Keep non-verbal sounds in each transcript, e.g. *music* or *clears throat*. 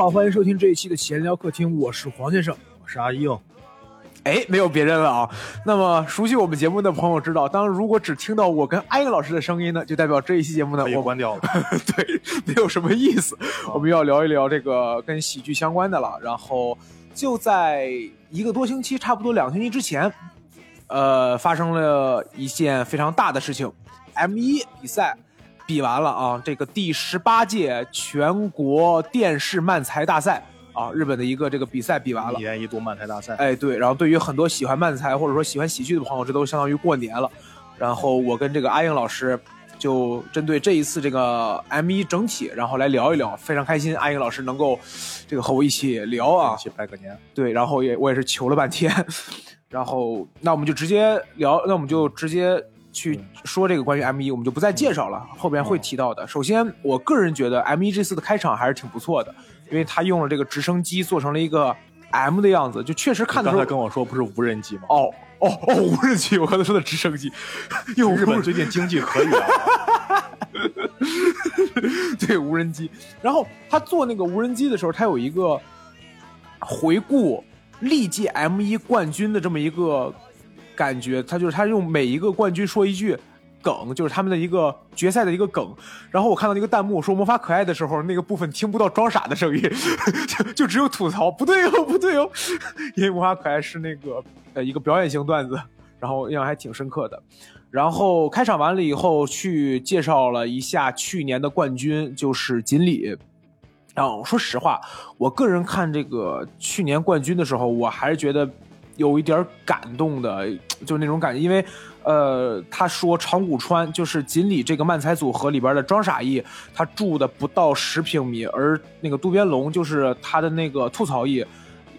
好，欢迎收听这一期的闲聊客厅，我是黄先生。我是阿硬，哎，没有别人了啊。那么熟悉我们节目的朋友知道，当如果只听到我跟阿英老师的声音呢，就代表这一期节目呢我关掉了。*laughs* 对没有什么意思。我们要聊一聊这个跟喜剧相关的了。然后就在一个多星期，差不多两个星期之前，呃，发生了一件非常大的事情，M 一比赛比完了啊，这个第十八届全国电视漫才大赛啊，日本的一个这个比赛比完了一。年一度漫才大赛，哎，对，然后对于很多喜欢漫才或者说喜欢喜剧的朋友，这都相当于过年了。然后我跟这个阿英老师就针对这一次这个 M 一整体，然后来聊一聊，非常开心，阿英老师能够这个和我一起聊啊一，起拜个年。对，然后也我也是求了半天，*laughs* 然后那我们就直接聊，那我们就直接去说这个关于 M 一，我们就不再介绍了，后边会提到的。首先，我个人觉得 M 一这次的开场还是挺不错的，因为他用了这个直升机做成了一个 M 的样子，就确实看的时候刚才跟我说不是无人机吗？哦哦哦，无人机，我刚才说的直升机，*laughs* 用日本最近经济可以啊，*laughs* 对无人机。然后他做那个无人机的时候，他有一个回顾历届 M 一冠军的这么一个感觉，他就是他用每一个冠军说一句。梗就是他们的一个决赛的一个梗，然后我看到那个弹幕说魔法可爱的时候，那个部分听不到装傻的声音，就 *laughs* 就只有吐槽，不对哦，不对哦，因为魔法可爱是那个呃一个表演型段子，然后印象还挺深刻的。然后开场完了以后，去介绍了一下去年的冠军，就是锦鲤。然后说实话，我个人看这个去年冠军的时候，我还是觉得有一点感动的，就那种感觉，因为呃，他说长谷川就是锦鲤这个漫才组合里边的装傻艺，他住的不到十平米，而那个渡边龙就是他的那个吐槽艺。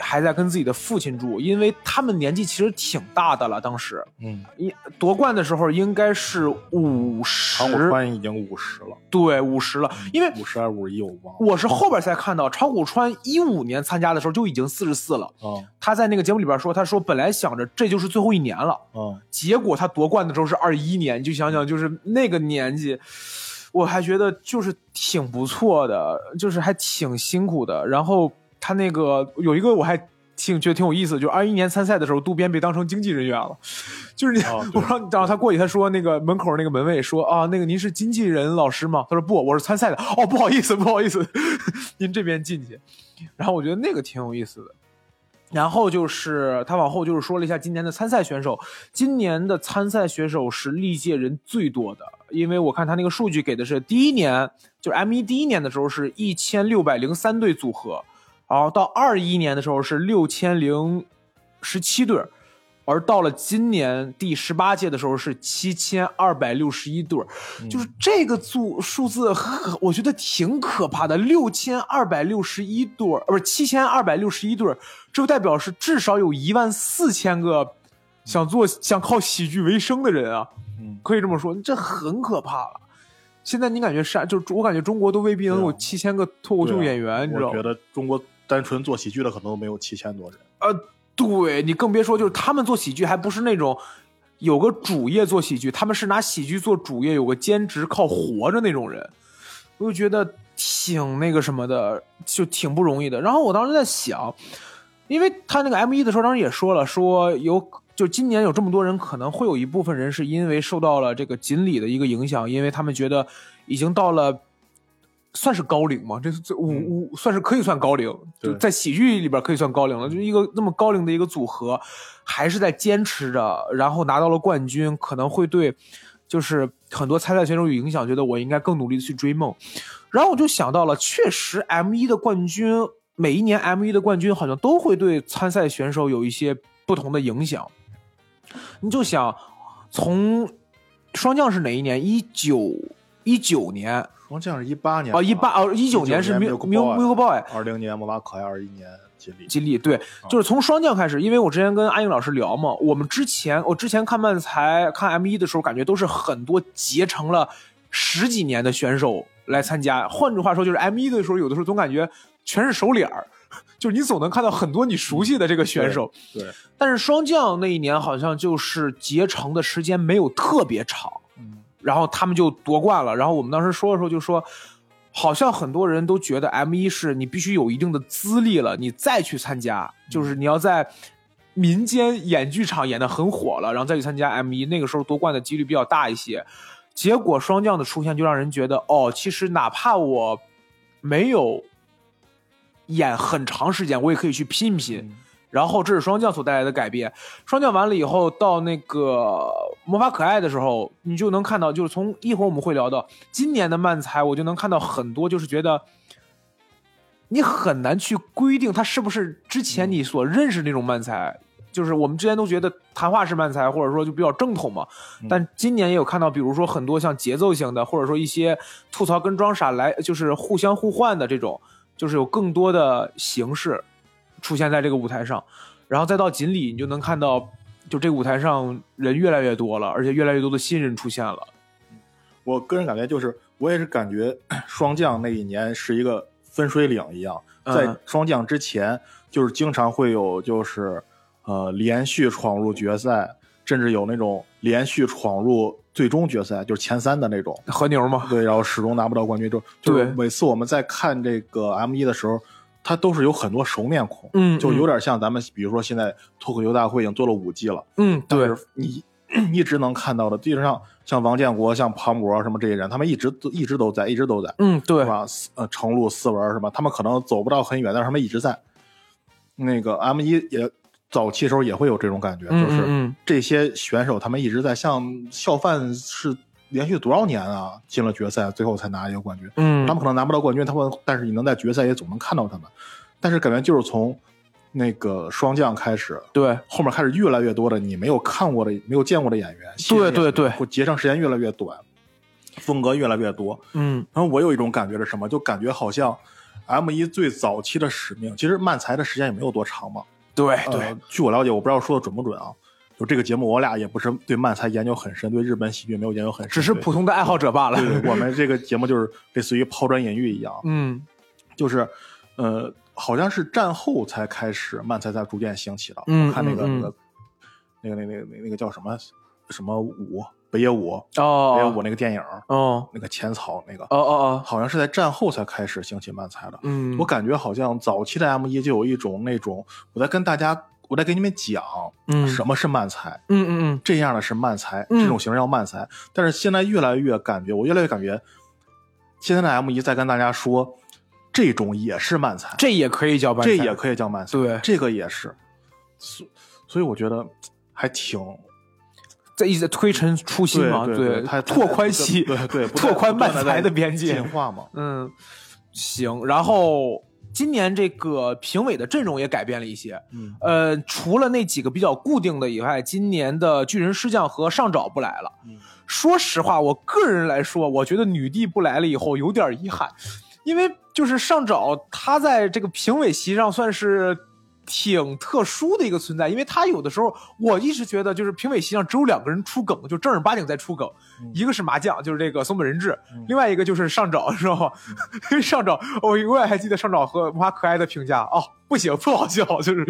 还在跟自己的父亲住，因为他们年纪其实挺大的了。当时嗯，一夺冠的时候应该是五十长，谷川已经五十了，对五十了。因为五十还是五十一，我忘了。我是后边才看到，长谷川一五年参加的时候就已经四十四了。嗯他在那个节目里边说，他说本来想着这就是最后一年了，嗯，结果他夺冠的时候是二一年，你就想想，就是那个年纪，我还觉得就是挺不错的，就是还挺辛苦的。然后他那个有一个我还挺觉得挺有意思的，就二一年参赛的时候，渡边被当成经纪人员了，*laughs* 就是你、哦我对不知道，然后他过去他说那个门口那个门卫说啊，那个您是经纪人老师吗？他说不，我是参赛的。哦，不好意思，不好意思，*laughs* 您这边进去。然后我觉得那个挺有意思的。然后就是他往后就是说了一下今年的参赛选手，今年的参赛选手是历届人最多的，因为我看他那个数据给的是第一年就是 M 一第一年的时候是一千六百零三对组合，然后到二一年的时候是六千零十七对儿，而到了今年第十八届的时候是七千二百六十一对儿，就是这个数数字，我觉得挺可怕的，六千二百六十一对不是七千二百六十一对儿，这就代表是至少有一万四千个想做想靠喜剧为生的人啊，嗯可以这么说，这很可怕了。现在你感觉是，就是我感觉中国都未必能有七千个脱口秀演员，你知道吗我觉？得中国单纯做喜剧的可能都没有七千多人。呃，对你更别说，就是他们做喜剧还不是那种有个主业做喜剧，他们是拿喜剧做主业，有个兼职靠活着那种人，我就觉得挺那个什么的，就挺不容易的。然后我当时在想，因为他那个 M 一的时候，当时也说了，说有就今年有这么多人，可能会有一部分人是因为受到了这个锦鲤的一个影响，因为他们觉得已经到了。算是高龄吗？这这五五算是可以算高龄，就在喜剧里边可以算高龄了。就是一个那么高龄的一个组合，还是在坚持着，然后拿到了冠军，可能会对就是很多参赛选手有影响，觉得我应该更努力的去追梦。然后我就想到了，确实 M 一的冠军，每一年 M 一的冠军好像都会对参赛选手有一些不同的影响。你就想从双降是哪一年？一九一九年双降是一八年哦，一八哦，一九年是 Milk Milk Milk Boy，二零年魔法可爱，二一年锦鲤。金立对，就是从双降开始，因为我之前跟阿英老师聊嘛，我们之前我之前看漫才看 M 一的时候，感觉都是很多结成了十几年的选手来参加。换句话说，就是 M 一的时候，有的时候总感觉全是熟脸儿，*laughs* 就是你总能看到很多你熟悉的这个选手。对，但是双降那一年好像就是结成的时间没有特别长，嗯，然后他们就夺冠了。然后我们当时说的时候就说，好像很多人都觉得 M 一是你必须有一定的资历了，你再去参加，就是你要在民间演剧场演的很火了，然后再去参加 M 一，那个时候夺冠的几率比较大一些。结果双降的出现就让人觉得，哦，其实哪怕我没有演很长时间，我也可以去拼一拼。然后这是双降所带来的改变。双降完了以后，到那个魔法可爱的时候，你就能看到，就是从一会儿我们会聊到今年的漫才，我就能看到很多，就是觉得你很难去规定它是不是之前你所认识那种漫才。就是我们之前都觉得谈话式漫才，或者说就比较正统嘛。但今年也有看到，比如说很多像节奏型的，或者说一些吐槽跟装傻来，就是互相互换的这种，就是有更多的形式。出现在这个舞台上，然后再到锦鲤，你就能看到，就这个舞台上人越来越多了，而且越来越多的新人出现了。我个人感觉就是，我也是感觉 *clears throat* 双降那一年是一个分水岭一样，在双降之前，就是经常会有就是呃连续闯入决赛，甚至有那种连续闯入最终决赛，就是前三的那种和牛嘛。对，然后始终拿不到冠军，就就是每次我们在看这个 M 一的时候。他都是有很多熟面孔，嗯，就有点像咱们，比如说现在脱口秀大会已经做了五季了，嗯，对，你 *clears throat* 一直能看到的，基本上像王建国、像庞博什么这些人，他们一直都一直都在，一直都在，嗯，对，是吧？呃，程璐、思文什么？他们可能走不到很远，但是他们一直在。那个 M 一也早期时候也会有这种感觉，就是这些选手他们一直在，像笑范是。连续多少年啊？进了决赛，最后才拿一个冠军。嗯，他们可能拿不到冠军，他们但是你能在决赛也总能看到他们。但是感觉就是从那个双降开始，对，后面开始越来越多的你没有看过的、没有见过的演员，对对对，结成时间越来越短，风格越来越多。嗯，然后我有一种感觉是什么？就感觉好像 M 一最早期的使命，其实漫才的时间也没有多长嘛。对对，据我了解，我不知道说的准不准啊。就这个节目，我俩也不是对漫才研究很深，对日本喜剧没有研究很深，只是普通的爱好者罢了。我们这个节目就是类似于抛砖引玉一样，嗯，就是呃，好像是战后才开始漫才才逐渐兴起的。嗯，看那个那个那个那个那个那个叫什么什么舞北野武哦，北野武那个电影哦，那个浅草那个哦哦哦，好像是在战后才开始兴起漫才的。嗯，我感觉好像早期的 M 一就有一种那种我在跟大家。我再给你们讲，嗯，什么是慢才？嗯嗯嗯，这样的是慢才，这种形式叫慢才。但是现在越来越感觉，我越来越感觉，现在的 M 一在跟大家说，这种也是慢才，这也可以叫慢，这也可以叫慢才，对，这个也是。所所以我觉得还挺在一直在推陈出新嘛，对，拓宽西，对对，拓宽慢才的边界，进化嘛。嗯，行，然后。今年这个评委的阵容也改变了一些，嗯，呃，除了那几个比较固定的以外，今年的巨人师匠和上沼不来了。嗯，说实话，我个人来说，我觉得女帝不来了以后有点遗憾，因为就是上沼他在这个评委席上算是。挺特殊的一个存在，因为他有的时候，我一直觉得就是评委席上只有两个人出梗，就正儿八经在出梗，一个是麻将，就是这个松本人志，另外一个就是上沼，知道吗？因为上沼，我永远还记得上沼和花可爱的评价哦。不行，不好笑，就是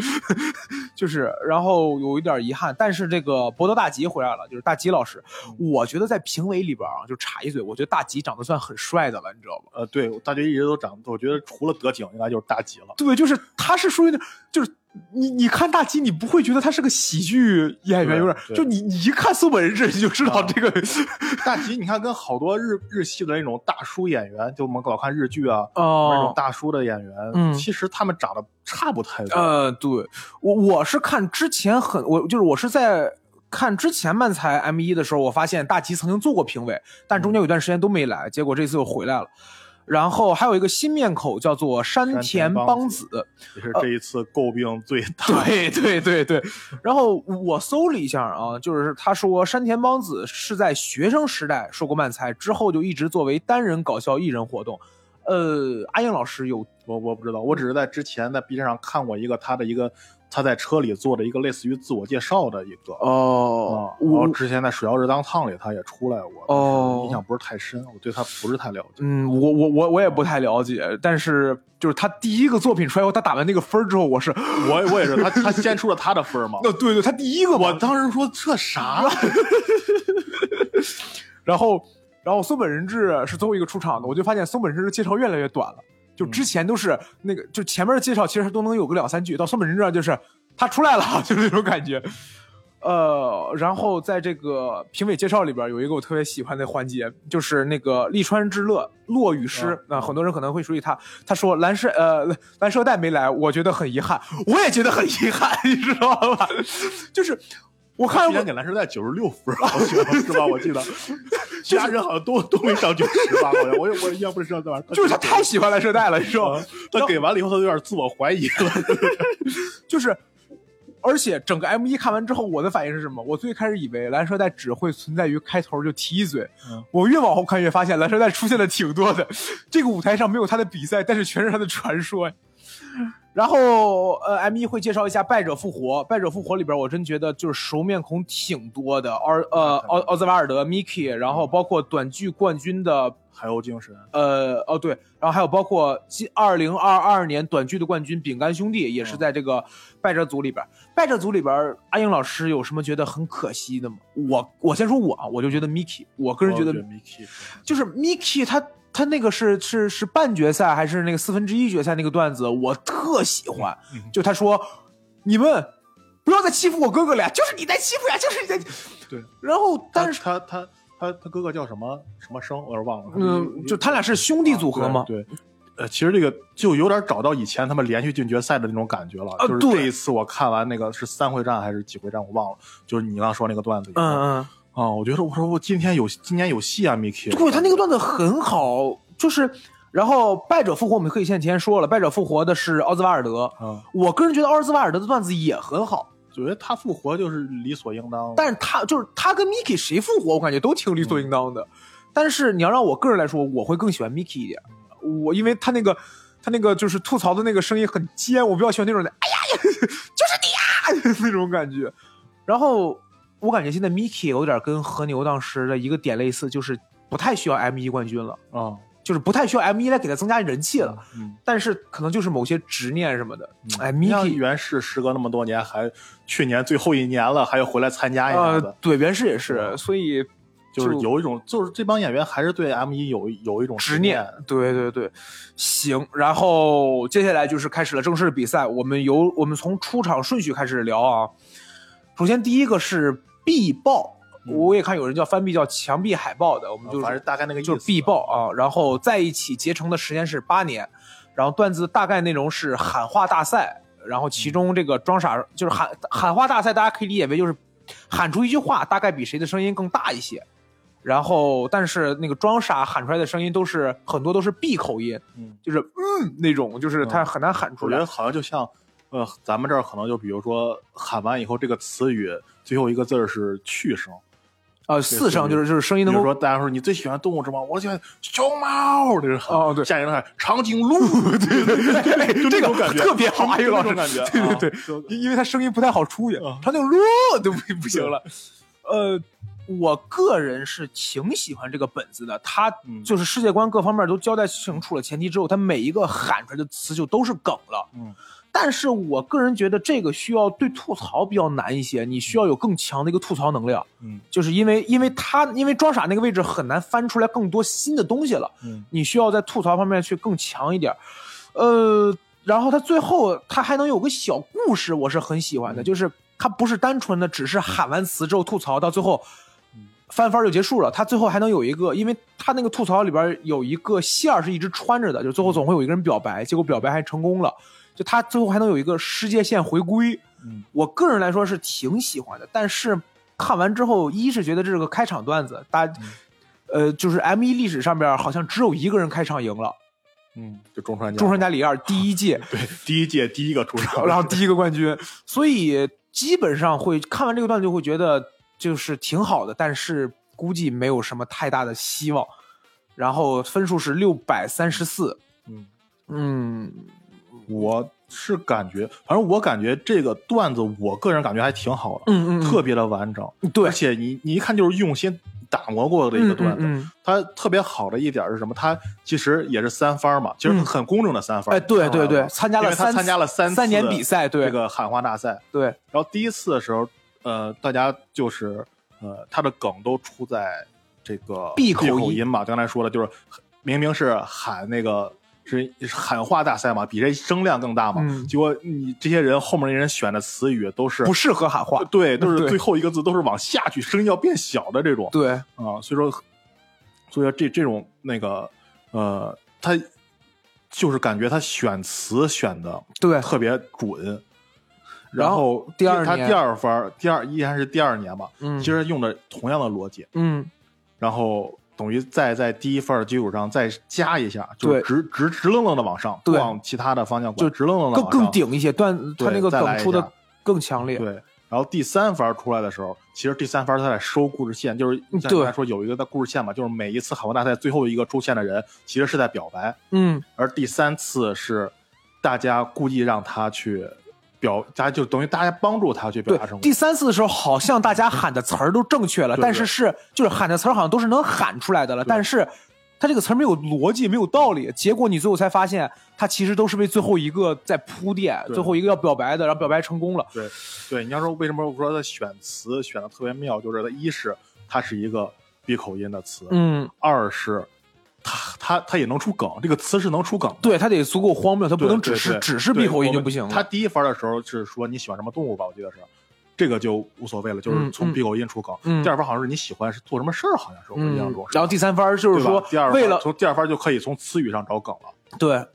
就是，然后有一点遗憾，但是这个博德大吉回来了，就是大吉老师，我觉得在评委里边啊，就插一嘴，我觉得大吉长得算很帅的了，你知道吗？呃，对，大吉一直都长，我觉得除了德景，应该就是大吉了。对，就是他是属于那，就是。你你看大吉，你不会觉得他是个喜剧演员，有点就你你一看松本人志，你就知道这个大吉。你看跟好多日日系的那种大叔演员，就我们老看日剧啊，那种大叔的演员，其实他们长得差不太多。呃，对我我是看之前很我就是我是在看之前漫才 M 一的时候，我发现大吉曾经做过评委，但中间有段时间都没来，结果这次又回来了。然后还有一个新面孔，叫做山田邦子，也是这一次诟病最大。对对对对。然后我搜了一下啊，就是他说山田邦子是在学生时代说过漫才，之后就一直作为单人搞笑艺人活动。呃，阿英老师有我我不知道，我只是在之前在 B 站上看过一个他的一个。他在车里做的一个类似于自我介绍的一个哦，然后之前在《水曜日当烫》里他也出来过，哦，印象不是太深，我对他不是太了解。嗯，我我我我也不太了解，但是就是他第一个作品出来后，他打完那个分之后，我是我我也是他他先出了他的分嘛？*laughs* 那，对对，他第一个，我当时说这啥？*laughs* 然后然后松本人志是最后一个出场的，我就发现松本人志的介绍越来越短了。就之前都是那个，就前面的介绍其实都能有个两三句，到松本人志就是他出来了，*laughs* 就是那种感觉。呃，然后在这个评委介绍里边有一个我特别喜欢的环节，就是那个利川之乐落雨诗。那很多人可能会熟悉他，他说蓝色呃蓝色带没来，我觉得很遗憾，我也觉得很遗憾，*laughs* 你知道吧？就是我看今年给蓝色带九十六分，好像是吧？我记得 *laughs* 其他人好像都都没上九十吧？好像我也我印象不是这样，就是他太喜欢蓝色带了，你知道吗？他给完了以后，他有点自我怀疑了，*laughs* 就是。而且整个 M 一看完之后，我的反应是什么？我最开始以为蓝蛇带只会存在于开头就提一嘴，我越往后看越发现蓝蛇带出现的挺多的。这个舞台上没有他的比赛，但是全是他的传说。然后呃，M 一会介绍一下败者复活，败者复活里边我真觉得就是熟面孔挺多的，奥呃奥奥兹瓦尔德、Miki，然后包括短剧冠军的。海鸥精神，呃，哦对，然后还有包括今二零二二年短剧的冠军饼干兄弟，也是在这个败者组里边。败者组里边，阿英老师有什么觉得很可惜的吗？我我先说我啊，我就觉得 Miki，我个人觉得 Miki 就是 Miki，他他那个是是是半决赛还是那个四分之一决赛那个段子，我特喜欢。就他说，你们不要再欺负我哥哥了呀，就是你在欺负呀，就是你在。*laughs* 对。然后，但是他他。他他哥哥叫什么什么生，我有点忘了。嗯，就他俩是兄弟组合吗？对，呃，其实这个就有点找到以前他们连续进决赛的那种感觉了。就是这一次我看完那个是三回战还是几回战，我忘了。就是你刚刚说那个段子。嗯嗯。啊，我觉得我说我今天有今年有戏啊，Miki。对他那个段子很好，就是然后败者复活，我们可以先提前说了，败者复活的是奥兹瓦尔德。嗯。我个人觉得奥兹瓦尔德的段子也很好。觉得他复活就是理所应当，但是他就是他跟 Miki 谁复活，我感觉都挺理所应当的。但是你要让我个人来说，我会更喜欢 Miki 一点。我因为他那个他那个就是吐槽的那个声音很尖，我比较喜欢那种的。哎呀，*laughs* 就是你呀 *laughs* 那种感觉。然后我感觉现在 Miki 有点跟和牛当时的一个点类似，就是不太需要 M 一冠军了啊。就是不太需要 M 一来给他增加人气了，嗯，但是可能就是某些执念什么的。哎，Miki 原氏时隔那么多年，还去年最后一年了，还要回来参加一下子。对，原氏也是，所以就是有一种，就是这帮演员还是对 M 一有有一种执念。对对对，行，然后接下来就是开始了正式的比赛，我们由我们从出场顺序开始聊啊。首先第一个是必爆。我也看有人叫翻壁叫墙壁海报的，我们就是大概那个就是壁报啊，然后在一起结成的时间是八年，然后段子大概内容是喊话大赛，然后其中这个装傻就是喊喊话大赛，大家可以理解为就是喊出一句话，大概比谁的声音更大一些，然后但是那个装傻喊出来的声音都是很多都是闭口音，嗯，就是嗯那种，就是他很难喊出来，我觉得好像就像呃咱们这儿可能就比如说喊完以后这个词语最后一个字是去声。啊，四声就是就是声音能够说，大家说你最喜欢动物之吗？我喜欢熊猫，这是哦对，下一个喊长颈鹿，*laughs* 对对对，*laughs* 就这个感觉特别好，还有那种感觉，对对对，因为他声音不太好出去，长颈鹿都不不行了。呃，我个人是挺喜欢这个本子的，他就是世界观各方面都交代清楚了前提之后，他每一个喊出来的词就都是梗了，嗯。但是我个人觉得这个需要对吐槽比较难一些，你需要有更强的一个吐槽能量。嗯，就是因为因为他因为装傻那个位置很难翻出来更多新的东西了。嗯，你需要在吐槽方面去更强一点。呃，然后他最后他还能有个小故事，我是很喜欢的，就是他不是单纯的只是喊完词之后吐槽，到最后翻番就结束了。他最后还能有一个，因为他那个吐槽里边有一个线儿是一直穿着的，就最后总会有一个人表白，结果表白还成功了。就他最后还能有一个世界线回归，嗯，我个人来说是挺喜欢的。但是看完之后，一是觉得这是个开场段子，大，呃，就是 M 一历史上边好像只有一个人开场赢了，嗯，就中川中川家里二第一届，*laughs* 对，第一届第一个出场，然后第一个冠军，所以基本上会看完这个段子就会觉得就是挺好的，但是估计没有什么太大的希望。然后分数是六百三十四，嗯嗯。我是感觉，反正我感觉这个段子，我个人感觉还挺好的，嗯嗯，特别的完整，对，而且你你一看就是用心打磨过的一个段子。它特别好的一点是什么？它其实也是三番嘛，其实很公正的三番。哎，对对对，参加了参加了三三年比赛，对这个喊话大赛，对。然后第一次的时候，呃，大家就是呃，他的梗都出在这个闭口音口音嘛，刚才说了，就是明明是喊那个是是喊话大赛嘛，比这声量更大嘛，嗯结果你这些人后面那人选的词语都是不适合喊话。对，都是最后一个字都是往下去，声音要变小的这种对，啊，所以说，所以说这这种那个呃，他就是感觉他选词选的对特别准。然后后第二他第二番儿第二依然是第二年嘛，嗯其实用的同样的逻辑，嗯，然后等于再在第一份的基础上再加一下，就直直直愣愣的往上，往其他的方向就，直愣愣的更更顶一些，但他那个梗出的更强烈。对，然后第三番出来的时候，其实第三番他在收故事线，就是像对刚才说有一个的故事线嘛，就是每一次海王大赛最后一个出现的人，其实是在表白，嗯，而第三次是大家故意让他去表，大家就等于大家帮助他去表对达成功。第三次的时候，好像大家喊的词儿都正确了，*laughs* 对但是是就是喊的词儿好像都是能喊出来的了，但是他这个词儿没有逻辑，没有道理，结果你最后才发现，他其实都是为最后一个在铺垫，最后一个要表白的，然后表白成功了。对对，你要说为什么我说他选词选的特别妙，就是他一是他是一个闭口音的词，嗯，二是他他他也能出梗，这个词是能出梗的。对他得足够荒谬，他不能只是只是闭口音就不行了。他第一番的时候是说你喜欢什么动物吧，我记得是，这个就无所谓了，就是从闭口音出梗。嗯第二番好像是你喜欢是做什么事儿，好像是我印象嗯中。，然后第三番就是说第二为了从第二番就可以从词语上找梗了。对。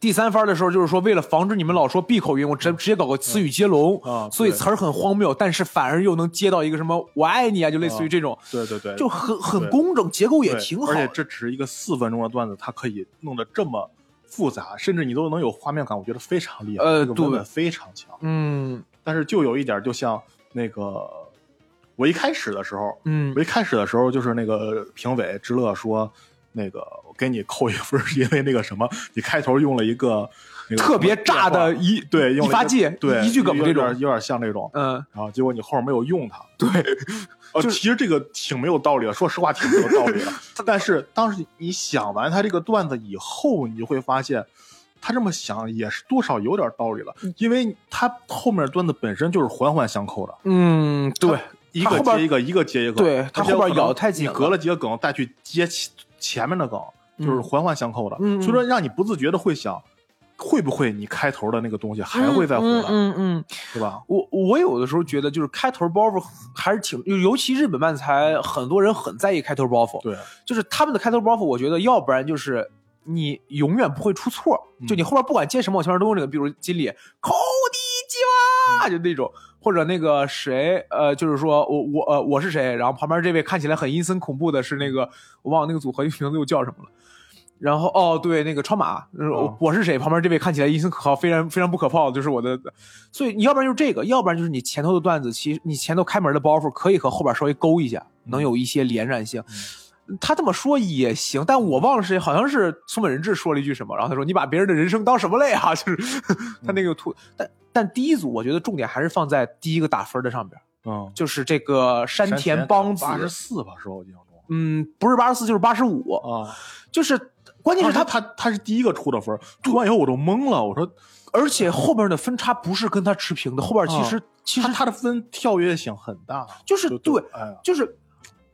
第三番的时候，就是说为了防止你们老说闭口音，我直直接搞个词语接龙，啊对所以词儿很荒谬，但是反而又能接到一个什么“我爱你”啊，就类似于这种，对对对，就很很工整，结构也挺好。而且这只是一个四分钟的段子，它可以弄得这么复杂，甚至你都能有画面感，我觉得非常厉害。呃对这个文本非常强。嗯但是就有一点，就像那个我一开始的时候，嗯我一开始的时候就是那个评委之乐说，那个我给你扣一分，是因为那个什么，你开头用了一个那个特别炸的一对用发剂对一句梗这种有点有点像这种，嗯，然后结果你后面没有用它。对，呃，*laughs* 就其实这个挺没有道理的，说实话挺没有道理的。*laughs* 但是当时你想完他这个段子以后，你就会发现，他这么想也是多少有点道理了，嗯因为他后面段子本身就是环环相扣的，嗯，对，一个接一个，一个接一个。对他后边而且可能咬得太紧你隔了几个梗再去接前前面的梗，就是环环相扣的。所以说让你不自觉的会想，会不会你开头的那个东西还会再回来，嗯嗯嗯，对吧？我我有的时候觉得就是开头包袱还是挺，尤其日本漫才，很多人很在意开头包袱，对，就是他们的开头包袱，我觉得要不然就是你永远不会出错，嗯。就你后边不管接什么，我前面都用这个，比如金里口地基哇，就那种，或者那个谁，呃，就是说我我呃我是谁，然后旁边这位看起来很阴森恐怖的是那个我忘了那个组合名字又叫什么了。然后哦，对，那个超马，*laughs* 我哦我是谁？旁边这位看起来阴森可靠，非常非常不可靠，就是我的。所以你要不然就是这个，要不然就是你前头的段子，其实你前头开门的包袱可以和后边稍微勾一下，能有一些连染性。他这么说也行，但我忘了是谁，好像是松本人志说了一句什么，然后他说：“你把别人的人生当什么累啊？”就是 *laughs* 他那个吐，但但第一组我觉得重点还是放在第一个打分的上边，嗯，就是这个山田邦子，八十四吧，是吧？我印象中嗯，不是八十四就是八十五，啊。就是关键是他他他他是第一个出的分，吐完以后我都懵了，我说而且后边的分差不是跟他持平的，后边其实、啊其实他他的分跳跃性很大，就是就对，哎，就是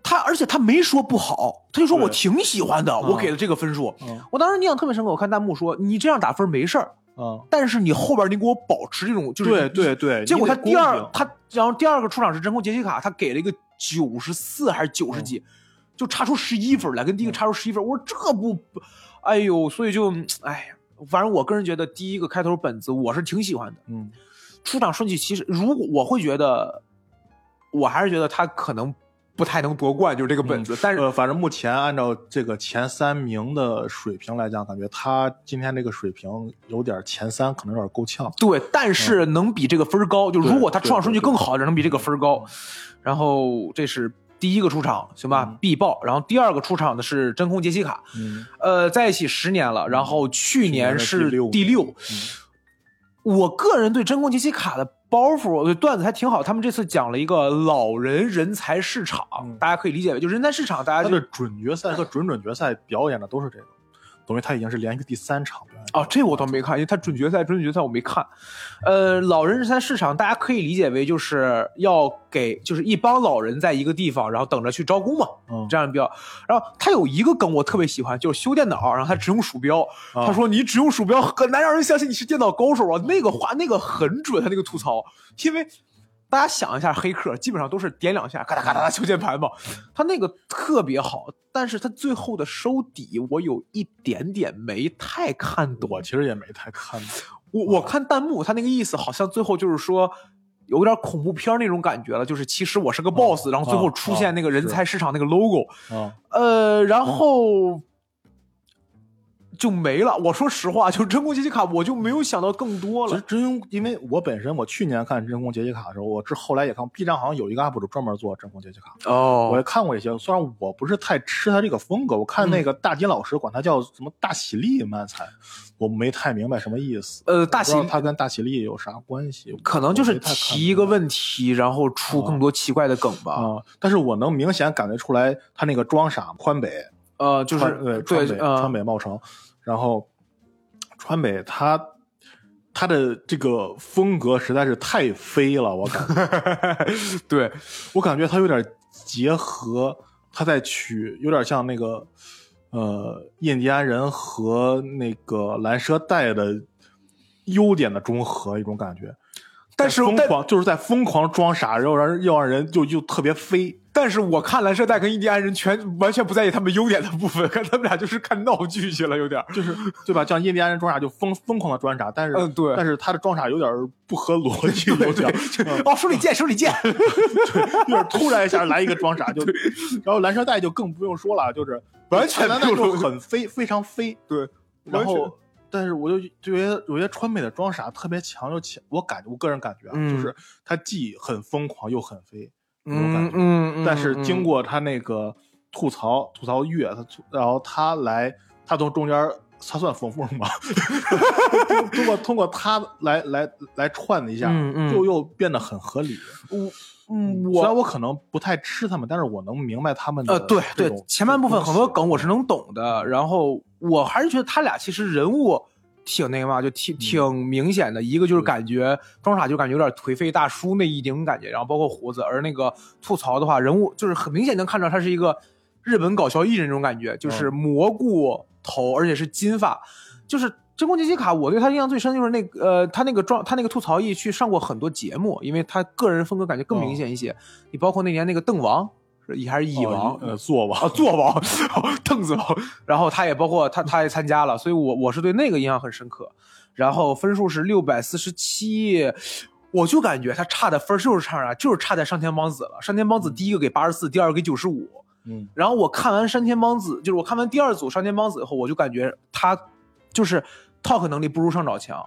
他，而且他没说不好，他就说我挺喜欢的，我给了这个分数。嗯我当时印象特别深刻，我看弹幕说你这样打分没事儿，嗯，但是你后边你给我保持这种就是对对对，结果他第二他然后第二个出场是真空杰西卡，他给了一个九十四还是九十嗯几，就差出十一分来，跟第一个差出十一分。我说这不，哎呦，所以就哎呀，反正我个人觉得第一个开头本子我是挺喜欢的。嗯出场顺序其实如果我会觉得，我还是觉得他可能不太能夺冠，就是这个本子。但是呃，反正目前按照这个前三名的水平来讲，感觉他今天这个水平有点前三，可能有点够呛。对，但是能比这个分儿高。就如果他出场顺序对对更好一点，能比这个分高。然后这是第一个出场，行吧嗯？必爆。然后第二个出场的是真空杰西卡，嗯，呃，在一起十年了，然后去年是第六。第六嗯我个人对真空杰西卡的包袱，对段子还挺好。他们这次讲了一个老人人才市场，嗯大家可以理解为就人才市场，大家就他的准决赛和准准决赛表演的都是这个，等于他已经是连续第三场表演哦，这我倒没看，因为他准决赛、准决赛我没看。呃，老人日餐市场大家可以理解为就是要给，就是一帮老人在一个地方，然后等着去招工嘛，嗯这样比较。然后他有一个梗我特别喜欢，就是修电脑，然后他只用鼠标，啊他说你只用鼠标很难让人相信你是电脑高手啊，那个话那个很准，他那个吐槽，因为。大家想一下，黑客基本上都是点两下，咔哒咔哒哒敲键盘嘛，他那个特别好，但是他最后的收底我有一点点没太看懂。我其实也没太看懂。我我看弹幕，他那个意思好像最后就是说有点恐怖片那种感觉了，就是其实我是个 boss，、然后最后出现那个人才市场那个 logo，、啊，呃，然后就没了。我说实话，就真空阶级卡，我就没有想到更多了。其实真空，因为我本身我去年看真空阶级卡的时候，我之后来也看 B 站好像有一个 UP 主专门做真空阶级卡，哦我也看过一些。虽然我不是太吃他这个风格，我看那个大金老师管他叫什么大喜力漫才，我没太明白什么意思。呃，大喜他跟大喜力有啥关系？可能就是提一个问题，然后出更多奇怪的梗吧。啊、但是我能明显感觉出来，他那个装傻宽北呃，就是川对对川北、呃川北茂成，然后川北他他的这个风格实在是太飞了，我感觉 *laughs* 对，我感觉他有点结合，他在取有点像那个呃印第安人和那个蓝蛇带的优点的中和一种感觉。但是疯狂就是在疯狂装傻，然后让人要让人就就特别飞，但是我看蓝色带跟印第安人全完全不在意他们优点的部分，*laughs* 看他们俩就是看闹剧去了，有点。就是对吧？像印第安人装傻就疯疯狂的装傻，但是嗯对但是他的装傻有点不合逻辑，有点嗯哦，手里剑，手里剑。有点 *laughs* 突然一下来一个装傻就，然后蓝蛇带就更不用说了，就是完全就不用很飞，*laughs* 非常飞，对，然后。但是我就就觉得有些川美的装傻特别强，就强，我感我个人感觉啊，嗯就是他既很疯狂又很飞，那种感觉。嗯嗯，嗯但是经过他那个吐槽吐槽乐，他吐然后他来，他从中间他算缝缝吗？*laughs* 通过通过他来来来串了一下，嗯嗯又又变得很合理。嗯嗯，虽然我我可能不太吃他们，但是我能明白他们的呃，对对，前半部分很多梗我是能能懂的，然后我还是觉得他俩其实人物挺那个嘛，就挺挺明显的。一个就是感觉装傻就感觉有点颓废大叔那一种感觉，然后包括胡子，而那个吐槽的话，人物就是很明显能看到他是一个日本搞笑艺人那种感觉，就是蘑菇头，而且是金发，就是。真空阶级卡，我对他印象最深就是那个呃，他那个装，他那个吐槽艺去上过很多节目，因为他个人风格感觉更明显一些。你包括那年那个邓王，是还是蚁王？呃做吧啊，座王，凳子王，然后他也包括他，他也参加了，所以我我是对那个印象很深刻。然后分数是六百四十七，我就感觉他差的分就是差啥，就是差在上天邦子了。上天邦子第一个给八十四，第二个给九十五。嗯然后我看完山田邦子，就是我看完第二组山田邦子以后，我就感觉他就是 talk 能力不如上沼强。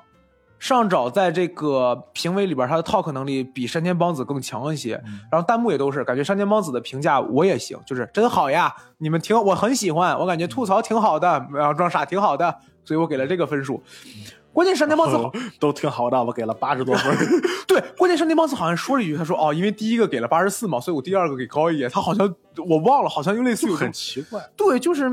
上沼在这个评委里边，他的 talk 能力比山田邦子更强一些。嗯然后弹幕也都是感觉山田邦子的评价我也行，就是真好呀，你们挺我很喜欢，我感觉吐槽挺好的，然后装傻挺好的，所以我给了这个分数。关键山田邦子好，都挺好的，我给了八十多分。*laughs* 对，关键山田邦子好像说了一句，他说哦，因为第一个给了八十四嘛，所以我第二个给高一点。他好像我忘了，好像又类似于有很奇怪，对，就是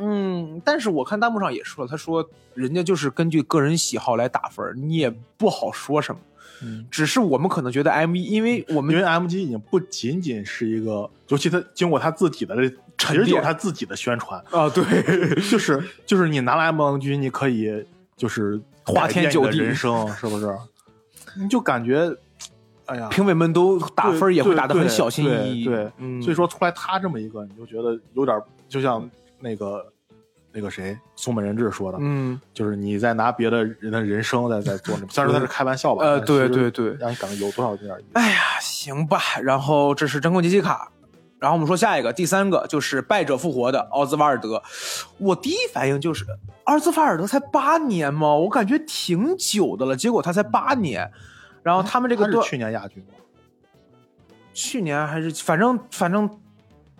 嗯，但是我看弹幕上也说了，他说人家就是根据个人喜好来打分，你也不好说什么。嗯，只是我们可能觉得 M 一，因为我们因为 MG 已经不仅仅是一个，尤其他经过他自己的这，其实就是他自己的宣传，啊，对，就是就是你拿了 MG，你可以就是花天酒地人生是不是？你就感觉，哎呀，评委们都打分也会打的很小心翼翼。对，对嗯，所以说出来他这么一个，你就觉得有点就像那个那个谁松本人志说的，嗯，就是你在拿别的人的人生在在做那，*laughs* 虽然说他是开玩笑吧，呃对对对让你感觉有多少有点。哎呀，行吧。然后这是真空机器卡，然后我们说下一个，第三个就是败者复活的奥兹瓦尔德。我第一反应就是，奥兹瓦尔德才八年吗？我感觉挺久的了，结果他才八年。然后他们这个去年亚军吗？去年还是反正反正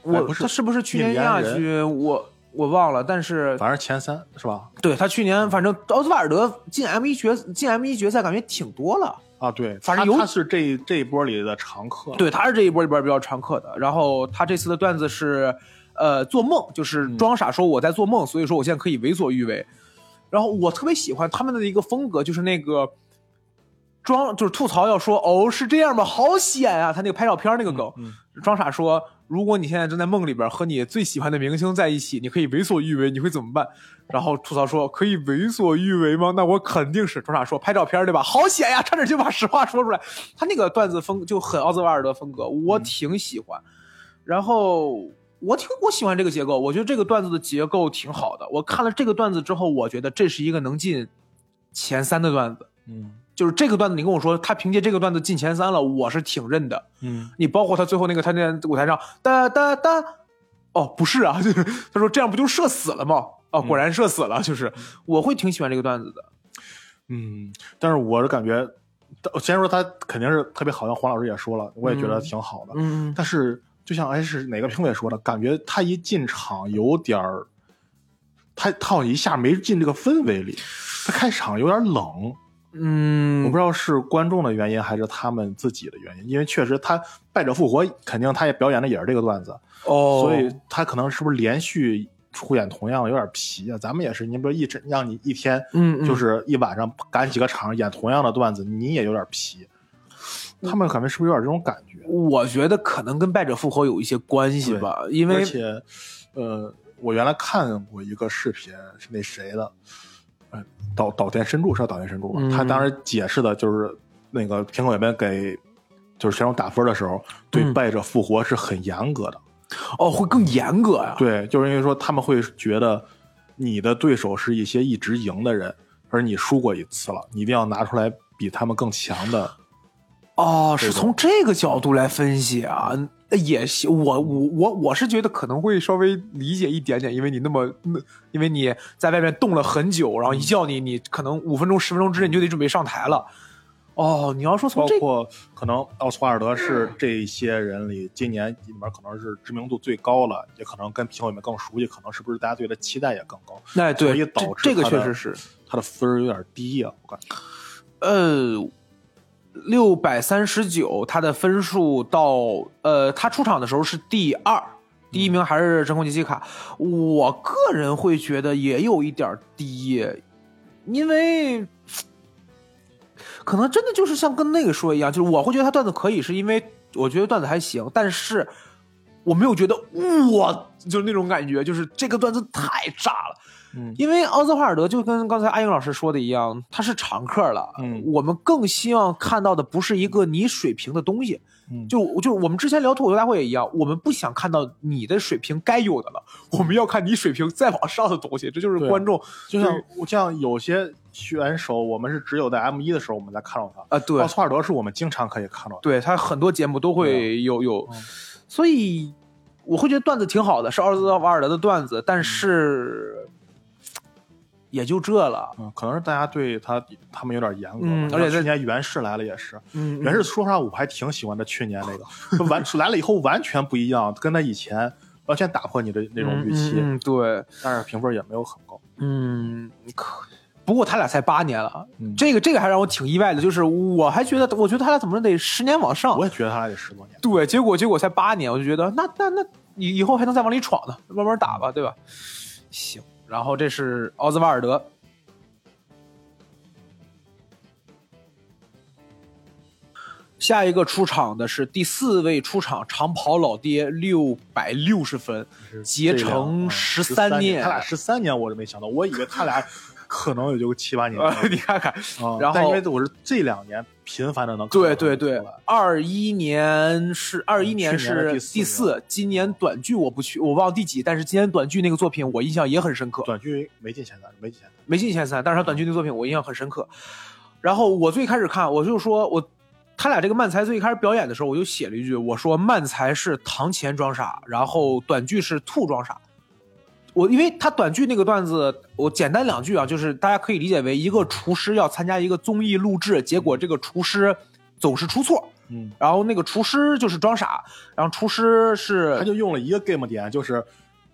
我、哎不是他是不是去年亚军？我我忘了，但是反正前三是吧？对他去年反正奥斯瓦尔德进 M 一决进 M 一决赛感觉挺多了。啊，对，反正有他他是这这一波里的常客。对，他是这一波里边比较常客的。然后他这次的段子是，呃做梦，就是嗯装傻说我在做梦，所以说我现在可以为所欲为。然后我特别喜欢他们的一个风格，就是那个装就是吐槽要说哦是这样吗？好险啊！他那个拍照片那个梗，嗯装傻说如果你现在正在梦里边和你最喜欢的明星在一起，你可以为所欲为，你会怎么办？然后吐槽说可以为所欲为吗？那我肯定是装傻说拍照片对吧？好险呀，差点就把实话说出来。他那个段子风就很奥斯瓦尔德风格，我挺喜欢。然后我挺我喜欢这个结构，我觉得这个段子的结构挺好的。我看了这个段子之后，我觉得这是一个能进前三的段子。嗯就是这个段子，你跟我说他凭借这个段子进前三了，我是挺认的。嗯你包括他最后那个他那舞台上哒哒哒，哦不是啊，就 *laughs* 是他说这样不就射死了吗？哦，果然射死了，就是我会挺喜欢这个段子的。嗯，但是我是感觉，先说他肯定是特别好，像黄老师也说了，我也觉得挺好的。嗯但是就像哎是哪个评委说的，感觉他一进场有点儿，他他好像一下没进这个氛围里，他开场有点冷。嗯，我不知道是观众的原因还是他们自己的原因，因为确实他败者复活，肯定他也表演的也是这个段子，哦，所以他可能是不是连续出演同样的有点皮啊？咱们也是，你比如一整让你一天嗯嗯就是一晚上赶几个场演同样的段子，你也有点皮。他们可能是不是有点这种感觉？我觉得可能跟败者复活有一些关系吧，因为而且，呃，我原来看过一个视频，是那谁的，呃，岛岛田伸助是叫岛田伸助吧？嗯他当时解释的就是那个评委们给就是选手打分的时候，对嗯败者复活是很严格的。哦会更严格呀。对，就是因为说他们会觉得你的对手是一些一直赢的人，而你输过一次了，你一定要拿出来比他们更强的。哦，是从这个角度来分析啊，也行。我我我我是觉得可能会稍微理解一点点，因为你那么，那因为你在外面冻了很久，然后一叫你，你可能五分钟、十分钟之内你就得准备上台了。哦，你要说从这个，包括可能奥斯瓦尔德是这些人里今年里面可能是知名度最高了，也可能跟评委们更熟悉，可能是不是大家对他期待也更高，哎，对，所以导致这这个确实是，他的分儿有点低啊、我感觉。呃，六百三十九，他的分数到呃，他出场的时候是第二，第一名还是真空杰西卡。我个人会觉得也有一点低，因为可能真的就是像跟那个说一样，就是我会觉得他段子可以，是因为我觉得段子还行，但是我没有觉得哇，就那种感觉，就是这个段子太炸了。嗯因为奥兹华尔德就跟刚才阿英老师说的一样，他是常客了。嗯我们更希望看到的不是一个你水平的东西，嗯就就是我们之前聊脱口秀大会也一样，我们不想看到你的水平该有的了，*laughs* 我们要看你水平再往上的东西。这就是观众就像像有些选手，我们是只有在 M 一的时候我们才看到他。啊，对奥斯华尔德是我们经常可以看到的。对，他很多节目都会有有，嗯所以我会觉得段子挺好的，是奥兹瓦尔德的段子，但是也就这了。嗯，可能是大家对他他们有点严格。嗯而且在去年袁氏来了也是，嗯，袁氏说实话我还挺喜欢他去年那个，完来了以后完全不一样，跟他以前完全打破你的那种预期，嗯，嗯对，但是评分也没有很高。嗯，可不过他俩才八年了，嗯这个这个还让我挺意外的，就是我还觉得，我觉得他俩怎么着得十年往上我，也觉得他俩得十多年。对，结果结果才八年，我就觉得那那那以以后还能再往里闯呢，慢慢打吧，对吧？行，然后这是奥兹瓦尔德。下一个出场的是第四位出场长跑老爹，六百六十分，结成十13年他俩十三年，我都没想到，我以为他俩可能也就七八年。呃，*laughs* 你看看，啊然后因为我是这两年频繁的能看对对对二一年是二一年是第四第四，今年短剧我不去，我忘了第几，但是今年短剧那个作品我印象也很深刻，短剧没进前三，没进前三。没进前三，但是他短剧那个作品我印象很深刻。然后我最开始看，我就说我他俩这个漫才最开始表演的时候，我就写了一句，我说漫才是堂前装傻，然后短剧是兔装傻。我因为他短剧那个段子，我简单两句啊，就是大家可以理解为一个厨师要参加一个综艺录制，结果这个厨师总是出错，嗯，然后那个厨师就是装傻，然后厨师是他就用了一个 game 点，就是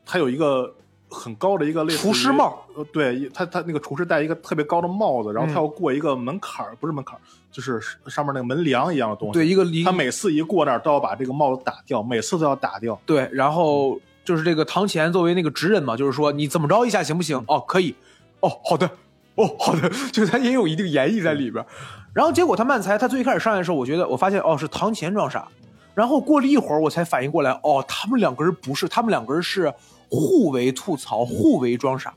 他有一个很高的一个类似厨师帽，呃，对他他那个厨师戴一个特别高的帽子，然后嗯他要过一个门槛儿，不是门槛儿，就是上面那个门梁一样的东西。对一个离他每次一过那儿都要把这个帽子打掉，每次都要打掉。对，然后就是这个堂前作为那个直人嘛，就是说你怎么着一下行不行？哦，可以，哦，好的，哦，好的，就他也有一定演绎在里边。然后结果他慢才他最开始上来的时候，我觉得我发现哦是堂前装傻，然后过了一会儿我才反应过来，哦，他们两个人不是，他们两个人是互为吐槽，互为装傻。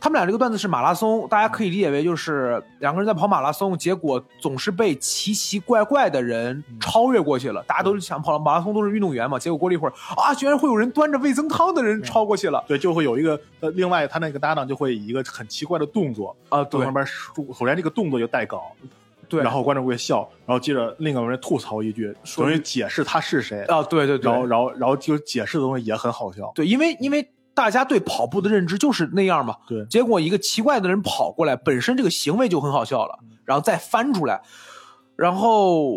他们俩这个段子是马拉松，大家可以理解为就是两个人在跑马拉松，结果总是被奇奇怪怪的人超越过去了。大家都是想跑马拉松，都是运动员嘛。结果过了一会儿啊，居然会有人端着味增汤的人超过去了。对，就会有一个呃，另外他那个搭档就会以一个很奇怪的动作啊，对，旁边首先这个动作就带梗，对，然后观众会笑，然后接着另一个人吐槽一句，等于解释他是谁啊，对对对，然后然后然后就解释的东西也很好笑，对，因为因为。大家对跑步的认知就是那样嘛？对。结果一个奇怪的人跑过来，本身这个行为就很好笑了，然后再翻出来，然后